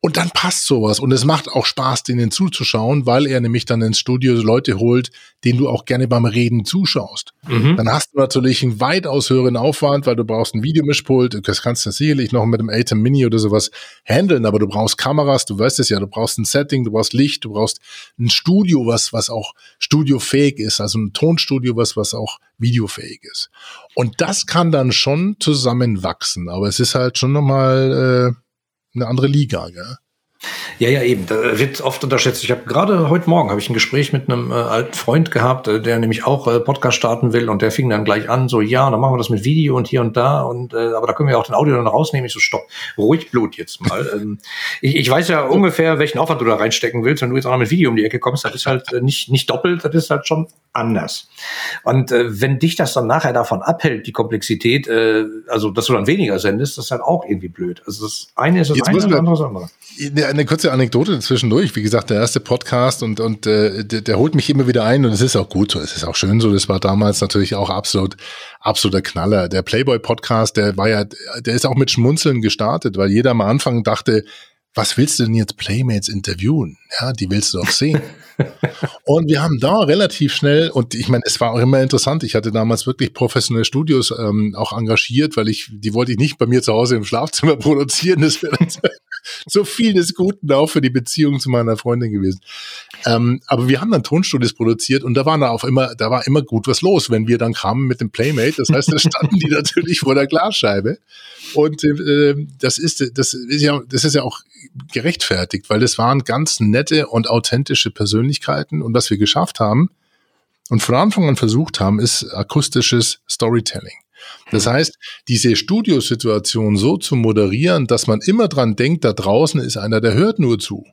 Und dann passt sowas. Und es macht auch Spaß, denen zuzuschauen, weil er nämlich dann ins Studio Leute holt, denen du auch gerne beim Reden zuschaust. Mhm. Dann hast du natürlich einen weitaus höheren Aufwand, weil du brauchst ein Videomischpult. Das kannst du sicherlich noch mit dem Atem Mini oder sowas handeln, aber du brauchst Kameras, du weißt es ja, du brauchst ein Setting, du brauchst Licht, du brauchst ein Studio, was, was auch studiofähig ist, also ein Tonstudio, was, was auch videofähig ist. Und das kann dann schon zusammenwachsen, aber es ist halt schon nochmal, äh, eine andere Liga, gell? Ja, ja, eben. Da wird oft unterschätzt. Ich habe gerade heute Morgen habe ich ein Gespräch mit einem äh, alten Freund gehabt, äh, der nämlich auch äh, Podcast starten will und der fing dann gleich an, so ja, dann machen wir das mit Video und hier und da und äh, aber da können wir auch den Audio dann rausnehmen. Ich so stopp, ruhig Blut jetzt mal. ähm, ich, ich weiß ja ungefähr, welchen Aufwand du da reinstecken willst. Wenn du jetzt auch noch mit Video um die Ecke kommst, das ist halt äh, nicht nicht doppelt, das ist halt schon anders. Und äh, wenn dich das dann nachher davon abhält, die Komplexität, äh, also dass du dann weniger sendest, das ist halt auch irgendwie blöd. Also das eine ist das jetzt eine, das andere das andere. Eine kurze Anekdote zwischendurch. Wie gesagt, der erste Podcast und, und äh, der, der holt mich immer wieder ein und es ist auch gut so, es ist auch schön so. Das war damals natürlich auch absolut, absoluter Knaller. Der Playboy-Podcast, der war ja, der ist auch mit Schmunzeln gestartet, weil jeder am Anfang dachte, was willst du denn jetzt Playmates interviewen? Ja, die willst du doch sehen. und wir haben da relativ schnell, und ich meine, es war auch immer interessant, ich hatte damals wirklich professionelle Studios ähm, auch engagiert, weil ich, die wollte ich nicht bei mir zu Hause im Schlafzimmer produzieren. Das wäre so viel des Guten auch für die Beziehung zu meiner Freundin gewesen. Ähm, aber wir haben dann Tonstudios produziert und da war da auch immer, da war immer gut was los, wenn wir dann kamen mit dem Playmate. Das heißt, da standen die natürlich vor der Glasscheibe. Und äh, das ist, das ist ja, das ist ja auch gerechtfertigt, weil das waren ganz nette und authentische Persönlichkeiten. Und was wir geschafft haben und von Anfang an versucht haben, ist akustisches Storytelling. Das heißt, diese Studiosituation so zu moderieren, dass man immer dran denkt, da draußen ist einer, der hört nur zu.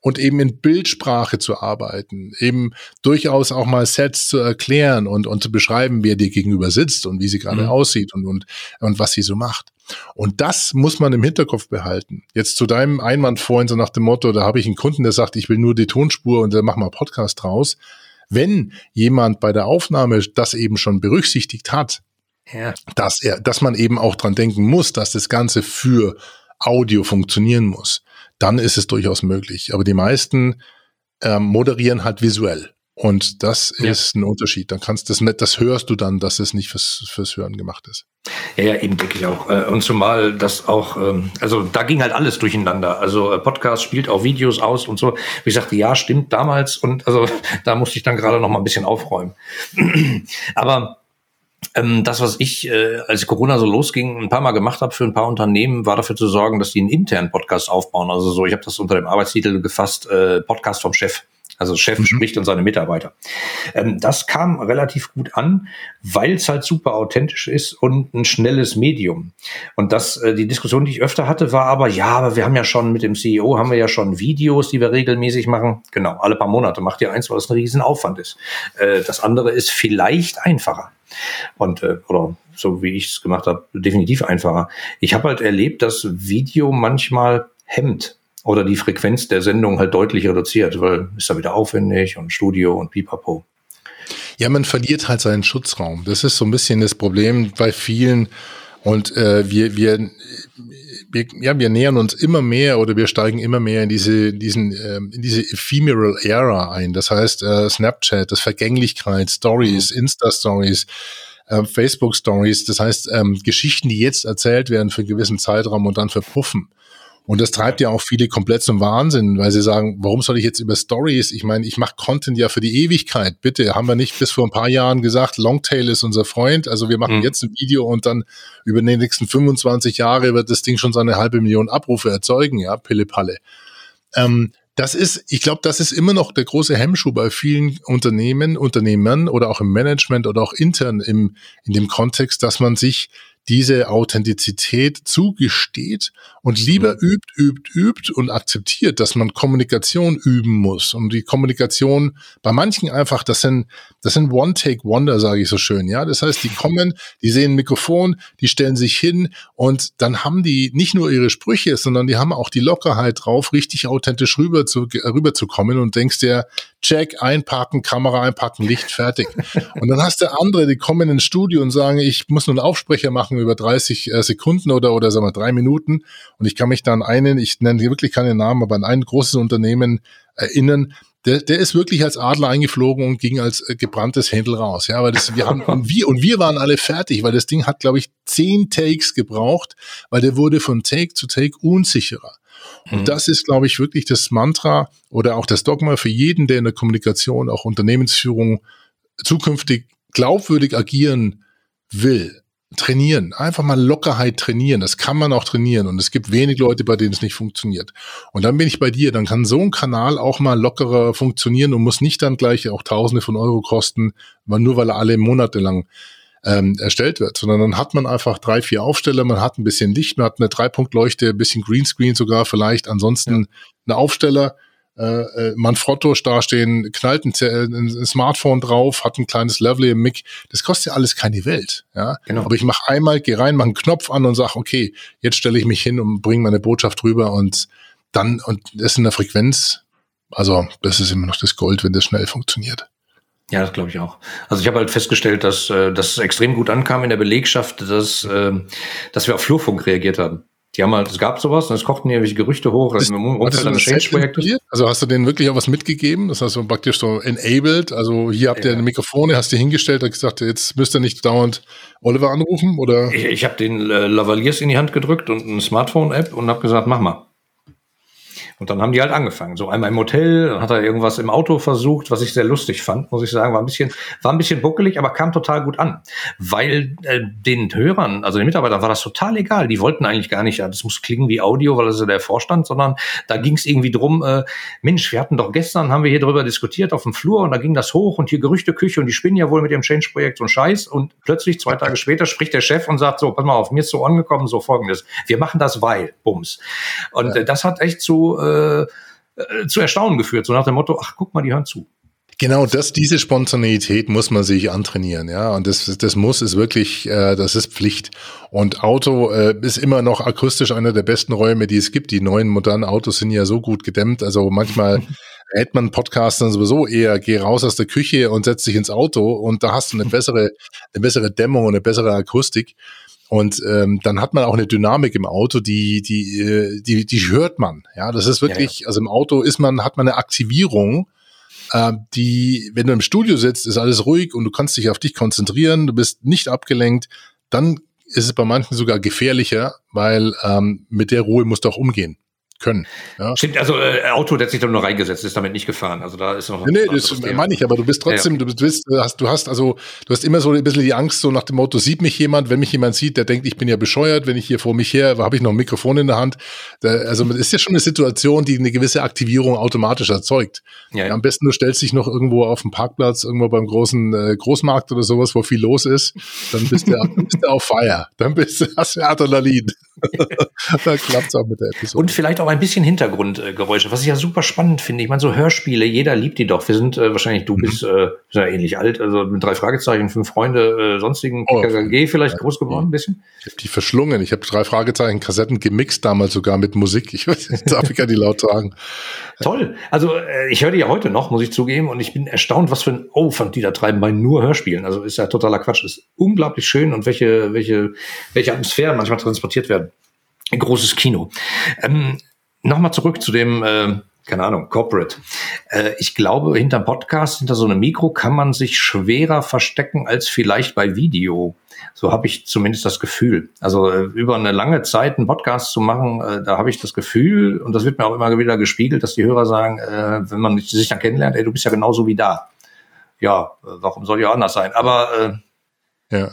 Und eben in Bildsprache zu arbeiten, eben durchaus auch mal Sets zu erklären und, und zu beschreiben, wer dir gegenüber sitzt und wie sie gerade mhm. aussieht und, und, und was sie so macht. Und das muss man im Hinterkopf behalten. Jetzt zu deinem Einwand vorhin, so nach dem Motto, da habe ich einen Kunden, der sagt, ich will nur die Tonspur und dann mach mal Podcast draus. Wenn jemand bei der Aufnahme das eben schon berücksichtigt hat, ja. dass er, dass man eben auch dran denken muss, dass das Ganze für Audio funktionieren muss, dann ist es durchaus möglich. Aber die meisten ähm, moderieren halt visuell. Und das ja. ist ein Unterschied. Dann kannst du das, das hörst du dann, dass es nicht fürs, fürs Hören gemacht ist. Ja, ja, eben denke ich auch. Äh, und zumal das auch, ähm, also da ging halt alles durcheinander. Also äh, Podcast spielt auch Videos aus und so. Wie ich sagte, ja, stimmt damals. Und also da musste ich dann gerade noch mal ein bisschen aufräumen. Aber das, was ich, äh, als Corona so losging, ein paar Mal gemacht habe für ein paar Unternehmen, war dafür zu sorgen, dass die einen internen Podcast aufbauen. Also so, ich habe das unter dem Arbeitstitel gefasst, äh, Podcast vom Chef. Also Chef mhm. spricht und seine Mitarbeiter. Ähm, das kam relativ gut an, weil es halt super authentisch ist und ein schnelles Medium. Und das, äh, die Diskussion, die ich öfter hatte, war aber, ja, aber wir haben ja schon mit dem CEO, haben wir ja schon Videos, die wir regelmäßig machen. Genau, alle paar Monate macht ihr eins, weil es ein Riesenaufwand ist. Äh, das andere ist vielleicht einfacher. Und äh, oder so wie ich es gemacht habe, definitiv einfacher. Ich habe halt erlebt, dass Video manchmal hemmt oder die Frequenz der Sendung halt deutlich reduziert, weil ist da wieder aufwendig und Studio und pipapo. Ja, man verliert halt seinen Schutzraum. Das ist so ein bisschen das Problem bei vielen. Und äh, wir, wir, wir, ja, wir nähern uns immer mehr oder wir steigen immer mehr in diese, diesen, ähm, in diese ephemeral Era ein. Das heißt, äh, Snapchat, das Vergänglichkeit, Stories, mhm. Insta-Stories, äh, Facebook-Stories. Das heißt, ähm, Geschichten, die jetzt erzählt werden für einen gewissen Zeitraum und dann verpuffen. Und das treibt ja auch viele komplett zum Wahnsinn, weil sie sagen, warum soll ich jetzt über Stories? Ich meine, ich mache Content ja für die Ewigkeit. Bitte, haben wir nicht bis vor ein paar Jahren gesagt, Longtail ist unser Freund. Also wir machen mhm. jetzt ein Video und dann über die nächsten 25 Jahre wird das Ding schon seine halbe Million Abrufe erzeugen, ja, Pille-Palle. Ähm, das ist, ich glaube, das ist immer noch der große Hemmschuh bei vielen Unternehmen, Unternehmern oder auch im Management oder auch intern im, in dem Kontext, dass man sich diese Authentizität zugesteht und lieber mhm. übt, übt, übt und akzeptiert, dass man Kommunikation üben muss. Und die Kommunikation bei manchen einfach, das sind, das sind One-Take-Wonder, sage ich so schön. Ja, das heißt, die kommen, die sehen ein Mikrofon, die stellen sich hin und dann haben die nicht nur ihre Sprüche, sondern die haben auch die Lockerheit drauf, richtig authentisch rüber zu, rüberzukommen und denkst dir, check, einpacken, Kamera einpacken, Licht fertig. und dann hast du andere, die kommen ins Studio und sagen, ich muss nur einen Aufsprecher machen über 30 äh, Sekunden oder, oder sagen wir drei Minuten. Und ich kann mich dann einen, ich nenne hier wirklich keine Namen, aber an ein großes Unternehmen erinnern, der, der ist wirklich als Adler eingeflogen und ging als äh, gebranntes Händel raus. Ja, weil das, wir haben, und wir, und wir waren alle fertig, weil das Ding hat, glaube ich, zehn Takes gebraucht, weil der wurde von Take zu Take unsicherer. Und mhm. das ist, glaube ich, wirklich das Mantra oder auch das Dogma für jeden, der in der Kommunikation, auch Unternehmensführung zukünftig glaubwürdig agieren will. Trainieren, einfach mal Lockerheit trainieren. Das kann man auch trainieren. Und es gibt wenig Leute, bei denen es nicht funktioniert. Und dann bin ich bei dir, dann kann so ein Kanal auch mal lockerer funktionieren und muss nicht dann gleich auch Tausende von Euro kosten, nur weil er alle Monate lang ähm, erstellt wird, sondern dann hat man einfach drei, vier Aufsteller, man hat ein bisschen Licht, man hat eine Dreipunktleuchte, ein bisschen Greenscreen sogar vielleicht, ansonsten ja. eine Aufsteller, äh, äh Manfrotto dastehen, knallt ein, ein, Smartphone drauf, hat ein kleines Level im Mic. Das kostet ja alles keine Welt. Ja? Genau. Aber ich mache einmal, gehe rein, mache einen Knopf an und sage, okay, jetzt stelle ich mich hin und bringe meine Botschaft rüber und dann, und das in der Frequenz, also das ist immer noch das Gold, wenn das schnell funktioniert. Ja, das glaube ich auch. Also ich habe halt festgestellt, dass, äh, dass es extrem gut ankam in der Belegschaft, dass, äh, dass wir auf Flurfunk reagiert haben. Die haben halt, es gab sowas und es kochten irgendwelche Gerüchte hoch. Das, also, das Change-Projekt. Also hast du denen wirklich auch was mitgegeben? Das hast du praktisch so enabled. Also hier habt ihr eine Mikrofone, hast du hingestellt, hast gesagt, jetzt müsst ihr nicht dauernd Oliver anrufen oder? Ich, ich habe den äh, Lavaliers in die Hand gedrückt und eine Smartphone-App und habe gesagt, mach mal. Und dann haben die halt angefangen. So einmal im Hotel, dann hat er irgendwas im Auto versucht, was ich sehr lustig fand, muss ich sagen. War ein bisschen, war ein bisschen buckelig, aber kam total gut an. Weil äh, den Hörern, also den Mitarbeitern, war das total egal. Die wollten eigentlich gar nicht, ja, das muss klingen wie Audio, weil das ist der Vorstand, sondern da ging es irgendwie drum, äh, Mensch, wir hatten doch gestern, haben wir hier drüber diskutiert auf dem Flur und da ging das hoch und hier Gerüchteküche und die spinnen ja wohl mit dem Change-Projekt so ein Scheiß. Und plötzlich, zwei Tage später, spricht der Chef und sagt so, pass mal auf, mir ist so angekommen, so folgendes. Wir machen das, weil, Bums. Und ja. äh, das hat echt zu äh, äh, zu Erstaunen geführt, so nach dem Motto, ach, guck mal, die hören zu. Genau, das, diese Spontaneität muss man sich antrainieren, ja. Und das, das muss ist wirklich, äh, das ist Pflicht. Und Auto äh, ist immer noch akustisch einer der besten Räume, die es gibt. Die neuen modernen Autos sind ja so gut gedämmt. Also manchmal hält man Podcast dann sowieso eher, geh raus aus der Küche und setz dich ins Auto und da hast du eine bessere, eine bessere Dämmung und eine bessere Akustik. Und ähm, dann hat man auch eine Dynamik im Auto, die, die, äh, die, die hört man. Ja, das ist wirklich, ja, ja. also im Auto ist man, hat man eine Aktivierung, äh, die, wenn du im Studio sitzt, ist alles ruhig und du kannst dich auf dich konzentrieren, du bist nicht abgelenkt, dann ist es bei manchen sogar gefährlicher, weil ähm, mit der Ruhe musst du auch umgehen können. Ja. Stimmt, also äh, Auto, der hat sich da nur reingesetzt, ist damit nicht gefahren. Also da ist noch. Nee, nee das meine ich, aber du bist trotzdem, ja, du bist, hast, du hast also, du hast immer so ein bisschen die Angst, so nach dem Motto, sieht mich jemand, wenn mich jemand sieht, der denkt, ich bin ja bescheuert, wenn ich hier vor mich her, habe ich noch ein Mikrofon in der Hand. Da, also ist ja schon eine Situation, die eine gewisse Aktivierung automatisch erzeugt. Ja, ja. Am besten du stellst dich noch irgendwo auf dem Parkplatz, irgendwo beim großen äh, Großmarkt oder sowas, wo viel los ist, dann bist du, bist du auf Feier. Dann bist du, hast du Adrenalin. da klappt es auch mit der Episode. Und vielleicht auch ein bisschen Hintergrundgeräusche, was ich ja super spannend finde. Ich meine, so Hörspiele, jeder liebt die doch. Wir sind äh, wahrscheinlich, du mhm. bist, äh, bist ja ähnlich alt, also mit drei Fragezeichen, fünf Freunde, äh, sonstigen oh, KKG vielleicht ja. groß geworden, ein bisschen. Ich habe die verschlungen. Ich habe drei Fragezeichen Kassetten gemixt damals sogar mit Musik. Ich weiß nicht, darf ich ja die laut sagen. Toll. Also äh, ich höre die ja heute noch, muss ich zugeben, und ich bin erstaunt, was für ein Aufwand die da treiben bei nur Hörspielen. Also ist ja totaler Quatsch. Ist unglaublich schön und welche, welche, welche Atmosphären manchmal transportiert werden. Ein großes Kino. Ähm, Nochmal zurück zu dem, äh, keine Ahnung, Corporate. Äh, ich glaube, hinterm Podcast, hinter so einem Mikro kann man sich schwerer verstecken als vielleicht bei Video. So habe ich zumindest das Gefühl. Also äh, über eine lange Zeit einen Podcast zu machen, äh, da habe ich das Gefühl, und das wird mir auch immer wieder gespiegelt, dass die Hörer sagen, äh, wenn man sich dann kennenlernt, ey, du bist ja genauso wie da. Ja, äh, warum soll ich auch anders sein? Aber äh, ja.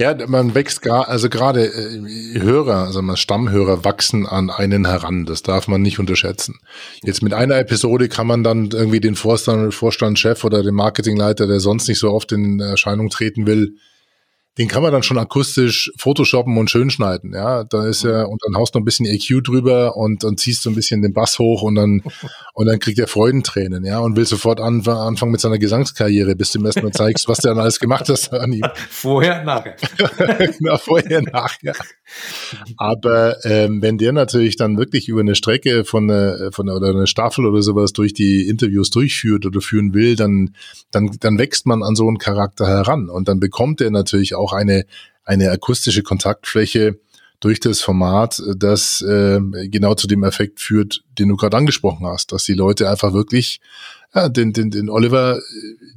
Ja, man wächst gar, also gerade äh, Hörer, also man Stammhörer wachsen an einen heran. Das darf man nicht unterschätzen. Jetzt mit einer Episode kann man dann irgendwie den Vorstand, Vorstandschef oder den Marketingleiter, der sonst nicht so oft in Erscheinung treten will, den kann man dann schon akustisch photoshoppen und schön schneiden, ja. Da ist ja, und dann haust du noch ein bisschen EQ drüber und dann ziehst du ein bisschen den Bass hoch und dann, und dann kriegt er Freudentränen, ja, und will sofort an, anfangen mit seiner Gesangskarriere, bis du ihm erstmal zeigst, was der dann alles gemacht hast an ihm. Vorher, nachher. genau, vorher, nachher. Aber ähm, wenn der natürlich dann wirklich über eine Strecke von einer, von einer, oder eine Staffel oder sowas durch die Interviews durchführt oder führen will, dann, dann, dann wächst man an so einen Charakter heran und dann bekommt er natürlich auch eine, eine akustische Kontaktfläche durch das Format, das äh, genau zu dem Effekt führt, den du gerade angesprochen hast, dass die Leute einfach wirklich ja, den, den, den Oliver,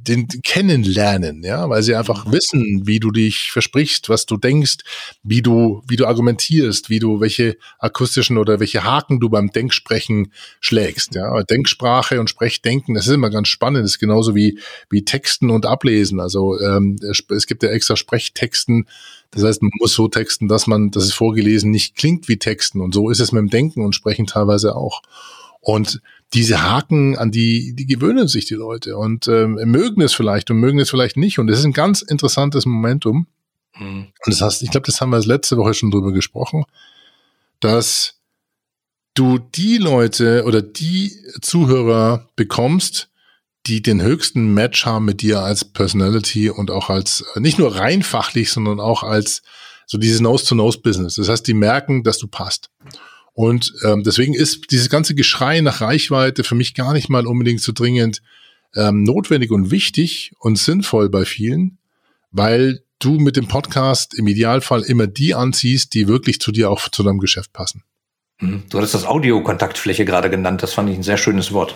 den kennenlernen, ja, weil sie einfach wissen, wie du dich versprichst, was du denkst, wie du, wie du argumentierst, wie du, welche akustischen oder welche Haken du beim Denksprechen schlägst, ja. Denksprache und Sprechdenken, das ist immer ganz spannend, das ist genauso wie, wie Texten und Ablesen. Also ähm, es gibt ja extra Sprechtexten, das heißt, man muss so texten, dass man, dass es vorgelesen nicht klingt wie Texten. Und so ist es mit dem Denken und Sprechen teilweise auch. Und diese Haken, an die, die gewöhnen sich die Leute und ähm, mögen es vielleicht und mögen es vielleicht nicht. Und das ist ein ganz interessantes Momentum. Mhm. Und das heißt, ich glaube, das haben wir letzte Woche schon drüber gesprochen, dass du die Leute oder die Zuhörer bekommst, die den höchsten Match haben mit dir als Personality und auch als nicht nur rein fachlich, sondern auch als so dieses Nose-to-Nose-Business. Das heißt, die merken, dass du passt. Und ähm, deswegen ist dieses ganze Geschrei nach Reichweite für mich gar nicht mal unbedingt so dringend ähm, notwendig und wichtig und sinnvoll bei vielen, weil du mit dem Podcast im Idealfall immer die anziehst, die wirklich zu dir auch zu deinem Geschäft passen. Mhm. Du hattest das Audiokontaktfläche gerade genannt, das fand ich ein sehr schönes Wort.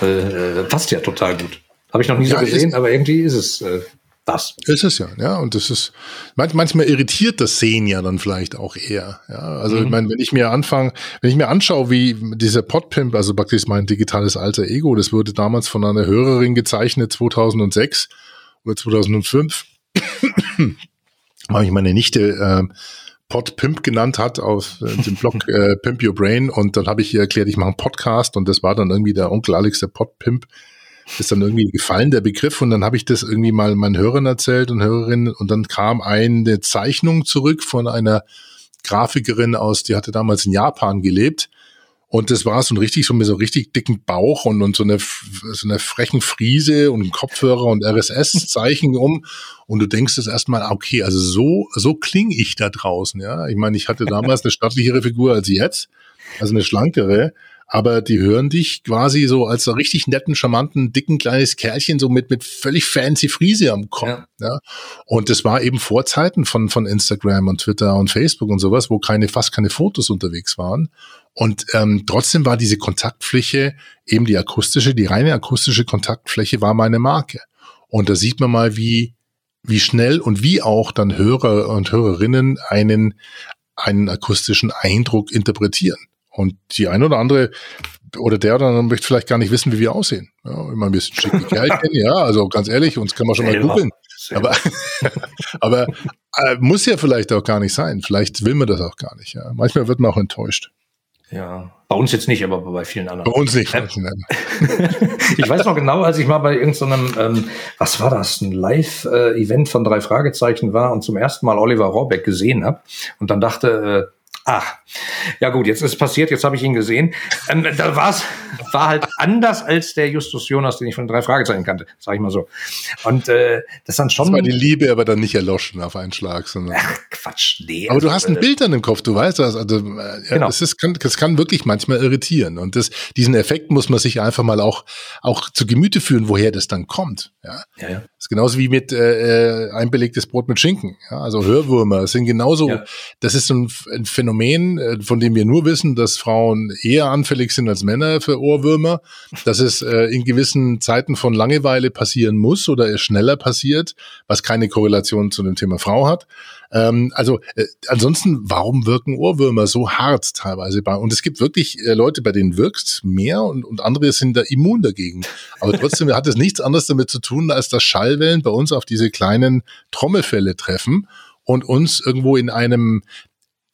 Äh, passt ja total gut. Habe ich noch nie ja, so gesehen, aber irgendwie ist es äh, das. Ist es ja, ja. Und das ist, manchmal irritiert das Sehen ja dann vielleicht auch eher. Ja, also mhm. ich meine, wenn ich mir anfange, wenn ich mir anschaue, wie dieser Podpimp, also praktisch mein digitales alter Ego, das wurde damals von einer Hörerin gezeichnet, 2006 oder 2005, habe ich meine Nichte äh, Podpimp genannt hat aus äh, dem Blog äh, Pimp Your Brain. Und dann habe ich ihr erklärt, ich mache einen Podcast und das war dann irgendwie der Onkel Alex, der Podpimp ist dann irgendwie gefallen, der Begriff, und dann habe ich das irgendwie mal meinen Hörern erzählt und Hörerinnen, und dann kam eine Zeichnung zurück von einer Grafikerin aus, die hatte damals in Japan gelebt. Und das war so ein richtig, so mit so richtig dicken Bauch und, und so eine, so eine frechen Friese und Kopfhörer und RSS-Zeichen um. Und du denkst das erstmal, okay, also so, so klinge ich da draußen, ja. Ich meine, ich hatte damals eine stattlichere Figur als jetzt, also eine schlankere aber die hören dich quasi so als so richtig netten, charmanten, dicken kleines Kerlchen, so mit, mit völlig fancy Friese am Kopf. Ja. ja. Und das war eben vor Zeiten von, von Instagram und Twitter und Facebook und sowas, wo keine, fast keine Fotos unterwegs waren. Und ähm, trotzdem war diese Kontaktfläche, eben die akustische, die reine akustische Kontaktfläche war meine Marke. Und da sieht man mal, wie, wie schnell und wie auch dann Hörer und Hörerinnen einen, einen akustischen Eindruck interpretieren. Und die eine oder andere oder der oder andere möchte vielleicht gar nicht wissen, wie wir aussehen. Ja, immer ein bisschen schicke Kerlchen, ja, also ganz ehrlich, uns kann man schon mal googeln. Aber, aber äh, muss ja vielleicht auch gar nicht sein. Vielleicht will man das auch gar nicht. Ja. Manchmal wird man auch enttäuscht. Ja, bei uns jetzt nicht, aber bei vielen anderen. Bei uns nicht. ich weiß noch genau, als ich mal bei irgendeinem, ähm, was war das, ein Live-Event von drei Fragezeichen war und zum ersten Mal Oliver Rohrbeck gesehen habe und dann dachte, äh, Ach, ja gut, jetzt ist es passiert, jetzt habe ich ihn gesehen. Ähm, da war's, war halt anders als der Justus Jonas, den ich von drei Fragezeichen kannte, sage ich mal so. Und äh, das dann schon. Das war die Liebe aber dann nicht erloschen auf einen Schlag, sondern. Ach, Quatsch, nee. Aber also, du hast ein äh, Bild an dem Kopf, du weißt das. Also, äh, genau. das, ist, kann, das kann wirklich manchmal irritieren. Und das, diesen Effekt muss man sich einfach mal auch, auch zu Gemüte führen, woher das dann kommt. Ja, ja. ja. Das ist genauso wie mit äh, äh einbelegtes Brot mit Schinken. Ja, also Hörwürmer sind genauso, ja. das ist so ein, ein Phänomen, äh, von dem wir nur wissen, dass Frauen eher anfällig sind als Männer für Ohrwürmer, dass es äh, in gewissen Zeiten von Langeweile passieren muss oder es schneller passiert, was keine Korrelation zu dem Thema Frau hat. Ähm, also äh, ansonsten, warum wirken Ohrwürmer so hart teilweise? Bei, und es gibt wirklich äh, Leute, bei denen wirkt mehr und, und andere sind da immun dagegen. Aber trotzdem hat es nichts anderes damit zu tun, als dass Schallwellen bei uns auf diese kleinen Trommelfälle treffen und uns irgendwo in einem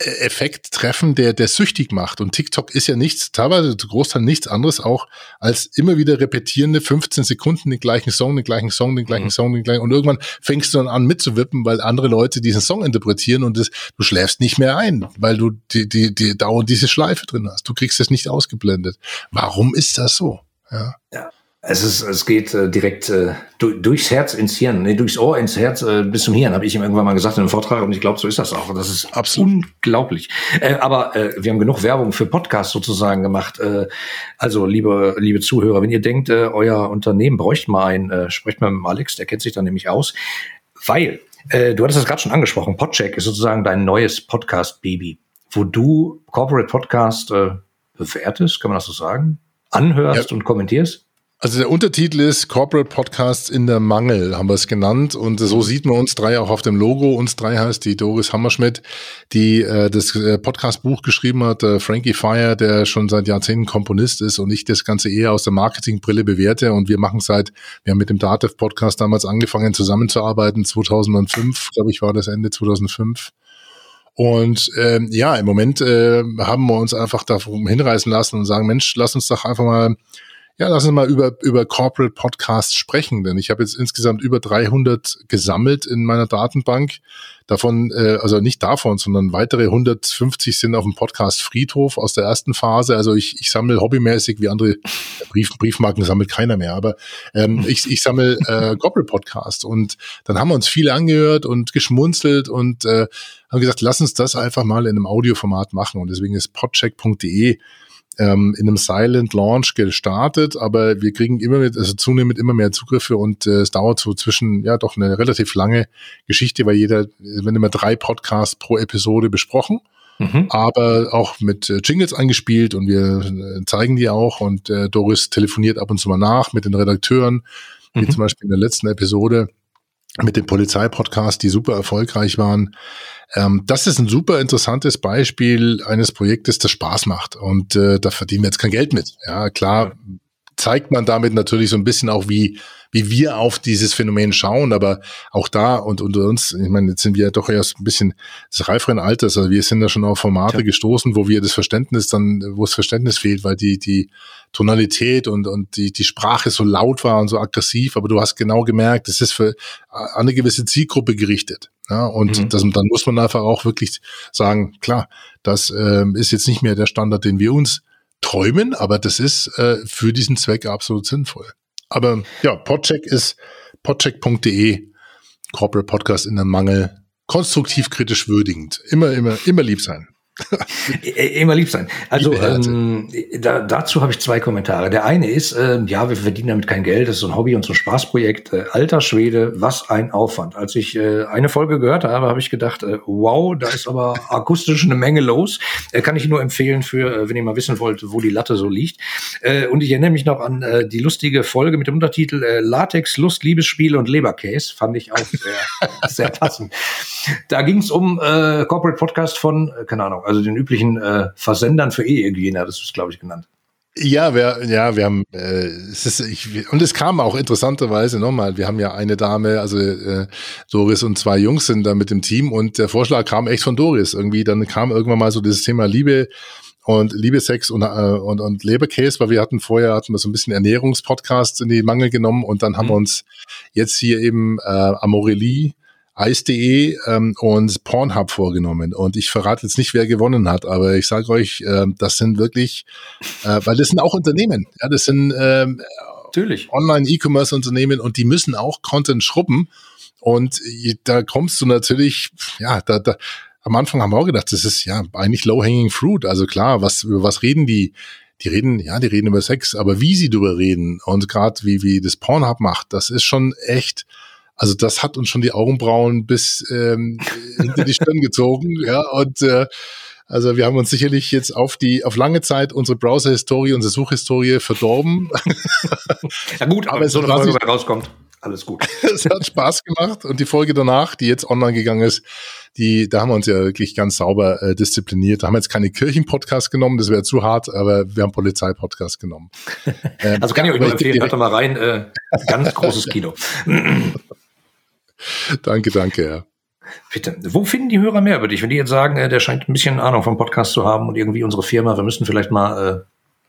Effekt treffen, der, der süchtig macht. Und TikTok ist ja nichts, teilweise zu Großteil nichts anderes auch als immer wieder repetierende 15 Sekunden den gleichen Song, den gleichen Song, den gleichen mhm. Song, den gleichen. Und irgendwann fängst du dann an mitzuwippen, weil andere Leute diesen Song interpretieren und das, du schläfst nicht mehr ein, weil du die, die, die dauernd diese Schleife drin hast. Du kriegst es nicht ausgeblendet. Warum ist das so? Ja. ja. Es, ist, es geht äh, direkt äh, durchs Herz ins Hirn, nee, durchs Ohr ins Herz äh, bis zum Hirn, habe ich ihm irgendwann mal gesagt in einem Vortrag und ich glaube, so ist das auch. Das ist absolut unglaublich. Äh, aber äh, wir haben genug Werbung für Podcasts sozusagen gemacht. Äh, also, liebe, liebe Zuhörer, wenn ihr denkt, äh, euer Unternehmen bräuchte mal einen, äh, sprecht mal mit Alex, der kennt sich da nämlich aus. Weil, äh, du hattest das gerade schon angesprochen, Podcheck ist sozusagen dein neues Podcast-Baby, wo du Corporate Podcast äh, bewertest, kann man das so sagen? Anhörst ja. und kommentierst? Also der Untertitel ist Corporate Podcasts in der Mangel, haben wir es genannt. Und so sieht man uns drei auch auf dem Logo. Uns drei heißt die Doris Hammerschmidt, die äh, das äh, Podcast-Buch geschrieben hat, äh, Frankie Fire, der schon seit Jahrzehnten Komponist ist und ich das Ganze eher aus der Marketingbrille bewerte. Und wir machen seit, wir haben mit dem Datev Podcast damals angefangen zusammenzuarbeiten, 2005, glaube ich, war das Ende 2005. Und ähm, ja, im Moment äh, haben wir uns einfach darum hinreißen lassen und sagen, Mensch, lass uns doch einfach mal ja, lass uns mal über, über Corporate Podcasts sprechen, denn ich habe jetzt insgesamt über 300 gesammelt in meiner Datenbank. Davon, äh, also nicht davon, sondern weitere 150 sind auf dem Podcast Friedhof aus der ersten Phase. Also ich, ich sammle hobbymäßig, wie andere Brief, Briefmarken sammelt keiner mehr, aber ähm, ich, ich sammle äh, Corporate Podcasts und dann haben wir uns viele angehört und geschmunzelt und äh, haben gesagt, lass uns das einfach mal in einem Audioformat machen und deswegen ist podcheck.de ähm, in einem Silent Launch gestartet, aber wir kriegen immer mit, also zunehmend immer mehr Zugriffe und äh, es dauert so zwischen, ja doch eine relativ lange Geschichte, weil jeder, wenn immer drei Podcasts pro Episode besprochen. Mhm. aber auch mit äh, Jingles eingespielt und wir äh, zeigen die auch und äh, Doris telefoniert ab und zu mal nach mit den Redakteuren, wie mhm. zum Beispiel in der letzten Episode mit dem Polizeipodcast, die super erfolgreich waren. Ähm, das ist ein super interessantes Beispiel eines Projektes, das Spaß macht. Und äh, da verdienen wir jetzt kein Geld mit. Ja, klar zeigt man damit natürlich so ein bisschen auch, wie, wie wir auf dieses Phänomen schauen, aber auch da und unter uns, ich meine, jetzt sind wir doch erst ein bisschen des reiferen Alters, also wir sind da schon auf Formate ja. gestoßen, wo wir das Verständnis dann, wo das Verständnis fehlt, weil die, die Tonalität und, und die, die Sprache so laut war und so aggressiv, aber du hast genau gemerkt, es ist für eine gewisse Zielgruppe gerichtet. Ja, und mhm. das, dann muss man einfach auch wirklich sagen, klar, das ähm, ist jetzt nicht mehr der Standard, den wir uns träumen, aber das ist äh, für diesen Zweck absolut sinnvoll. Aber ja, Podcheck ist podcheck.de, Corporate Podcast in der Mangel, konstruktiv kritisch würdigend. Immer, immer, immer lieb sein. Immer lieb sein. Also ähm, da, dazu habe ich zwei Kommentare. Der eine ist, äh, ja, wir verdienen damit kein Geld, das ist so ein Hobby und so ein Spaßprojekt. Äh, alter Schwede, was ein Aufwand. Als ich äh, eine Folge gehört habe, habe ich gedacht, äh, wow, da ist aber akustisch eine Menge los. Äh, kann ich nur empfehlen für, äh, wenn ihr mal wissen wollt, wo die Latte so liegt. Und ich erinnere mich noch an die lustige Folge mit dem Untertitel Latex, Lust, Liebesspiele und Leberkäse. Fand ich auch sehr, sehr passend. Da ging es um Corporate Podcast von, keine Ahnung, also den üblichen äh, Versendern für E-Hygiene, das ist, glaube ich, genannt. Ja, wir, ja, wir haben, äh, es ist, ich, und es kam auch interessanterweise nochmal, wir haben ja eine Dame, also äh, Doris und zwei Jungs sind da mit dem Team und der Vorschlag kam echt von Doris irgendwie, dann kam irgendwann mal so dieses Thema Liebe und Liebe, Sex und, äh, und, und Leberkäse, weil wir hatten vorher, hatten wir so ein bisschen Ernährungspodcasts in die Mangel genommen und dann haben mhm. wir uns jetzt hier eben äh, Amorelie Ice.de ähm, und Pornhub vorgenommen. Und ich verrate jetzt nicht, wer gewonnen hat, aber ich sage euch, äh, das sind wirklich, äh, weil das sind auch Unternehmen. Ja, das sind ähm. Online-E-Commerce-Unternehmen und die müssen auch Content schrubben. Und da kommst du natürlich, ja, da, da, am Anfang haben wir auch gedacht, das ist ja eigentlich low-hanging fruit. Also klar, was, über was reden die? Die reden, ja, die reden über Sex, aber wie sie darüber reden und gerade wie, wie das Pornhub macht, das ist schon echt, also das hat uns schon die Augenbrauen bis ähm, hinter die Stirn gezogen, ja, und äh, also wir haben uns sicherlich jetzt auf die auf lange Zeit unsere Browser-Historie, unsere Suchhistorie verdorben. Ja gut, aber, wenn so eine Folge rauskommt, alles gut. es hat Spaß gemacht und die Folge danach, die jetzt online gegangen ist, die, da haben wir uns ja wirklich ganz sauber äh, diszipliniert. Da haben wir jetzt keine Kirchen-Podcast genommen, das wäre zu hart, aber wir haben Polizei-Podcast genommen. Ähm, also kann ich euch nur empfehlen, hört doch mal rein, äh, ganz großes Kino. danke, danke, ja. Bitte. Wo finden die Hörer mehr über dich? Wenn die jetzt sagen, äh, der scheint ein bisschen Ahnung vom Podcast zu haben und irgendwie unsere Firma, wir müssen vielleicht mal äh,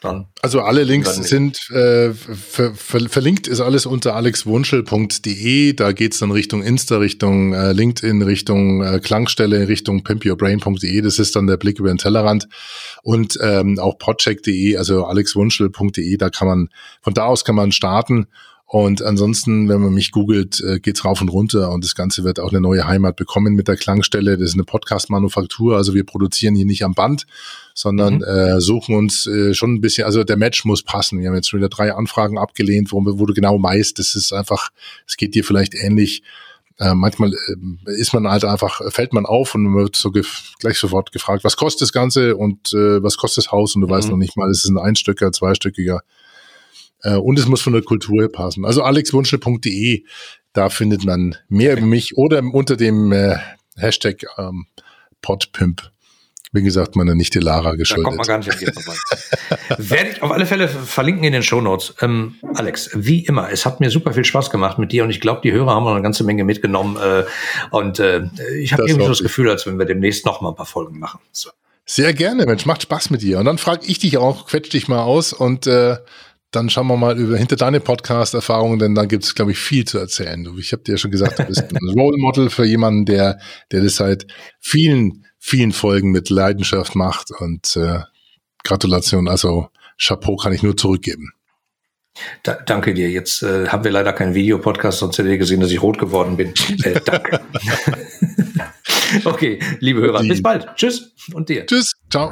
dann. Also alle Links sind äh, ver ver verlinkt ist alles unter alexwunschel.de. Da geht's dann Richtung Insta, Richtung äh, LinkedIn, Richtung äh, Klangstelle, Richtung pimpyourbrain.de. Das ist dann der Blick über den Tellerrand. Und ähm, auch podcheck.de, also alexwunschel.de, da kann man, von da aus kann man starten und ansonsten, wenn man mich googelt, äh, geht's rauf und runter und das Ganze wird auch eine neue Heimat bekommen mit der Klangstelle. Das ist eine Podcast-Manufaktur, also wir produzieren hier nicht am Band, sondern mhm. äh, suchen uns äh, schon ein bisschen, also der Match muss passen. Wir haben jetzt schon wieder drei Anfragen abgelehnt, wo, wo du genau weißt, das ist einfach, es geht dir vielleicht ähnlich. Äh, manchmal äh, ist man halt einfach, fällt man auf und man wird so gleich sofort gefragt, was kostet das Ganze und äh, was kostet das Haus und du mhm. weißt noch nicht mal, ist es ein Einstöcker, Zweistöckiger äh, und es muss von der Kultur passen. Also alexwunschel.de, da findet man mehr über mich oder unter dem äh, Hashtag ähm, Podpimp. Wie gesagt, meine Nichte Lara geschuldet. Da kommt man gar nicht an dir vorbei. Werde ich auf alle Fälle verlinken in den Shownotes. Ähm, Alex, wie immer, es hat mir super viel Spaß gemacht mit dir und ich glaube, die Hörer haben noch eine ganze Menge mitgenommen. Äh, und äh, ich habe irgendwie so das Gefühl, als wenn wir demnächst noch mal ein paar Folgen machen. So. Sehr gerne, Mensch, macht Spaß mit dir. Und dann frage ich dich auch, quetsch dich mal aus und äh, dann schauen wir mal über hinter deine Podcast-Erfahrungen, denn da gibt es, glaube ich, viel zu erzählen. Du, ich habe dir ja schon gesagt, du bist ein Role Model für jemanden, der, der das seit vielen, vielen Folgen mit Leidenschaft macht. Und äh, Gratulation, also Chapeau kann ich nur zurückgeben. Da, danke dir. Jetzt äh, haben wir leider keinen Videopodcast, sonst hättet ihr gesehen, dass ich rot geworden bin. Äh, danke. okay, liebe Hörer, bis bald. Tschüss und dir. Tschüss, ciao.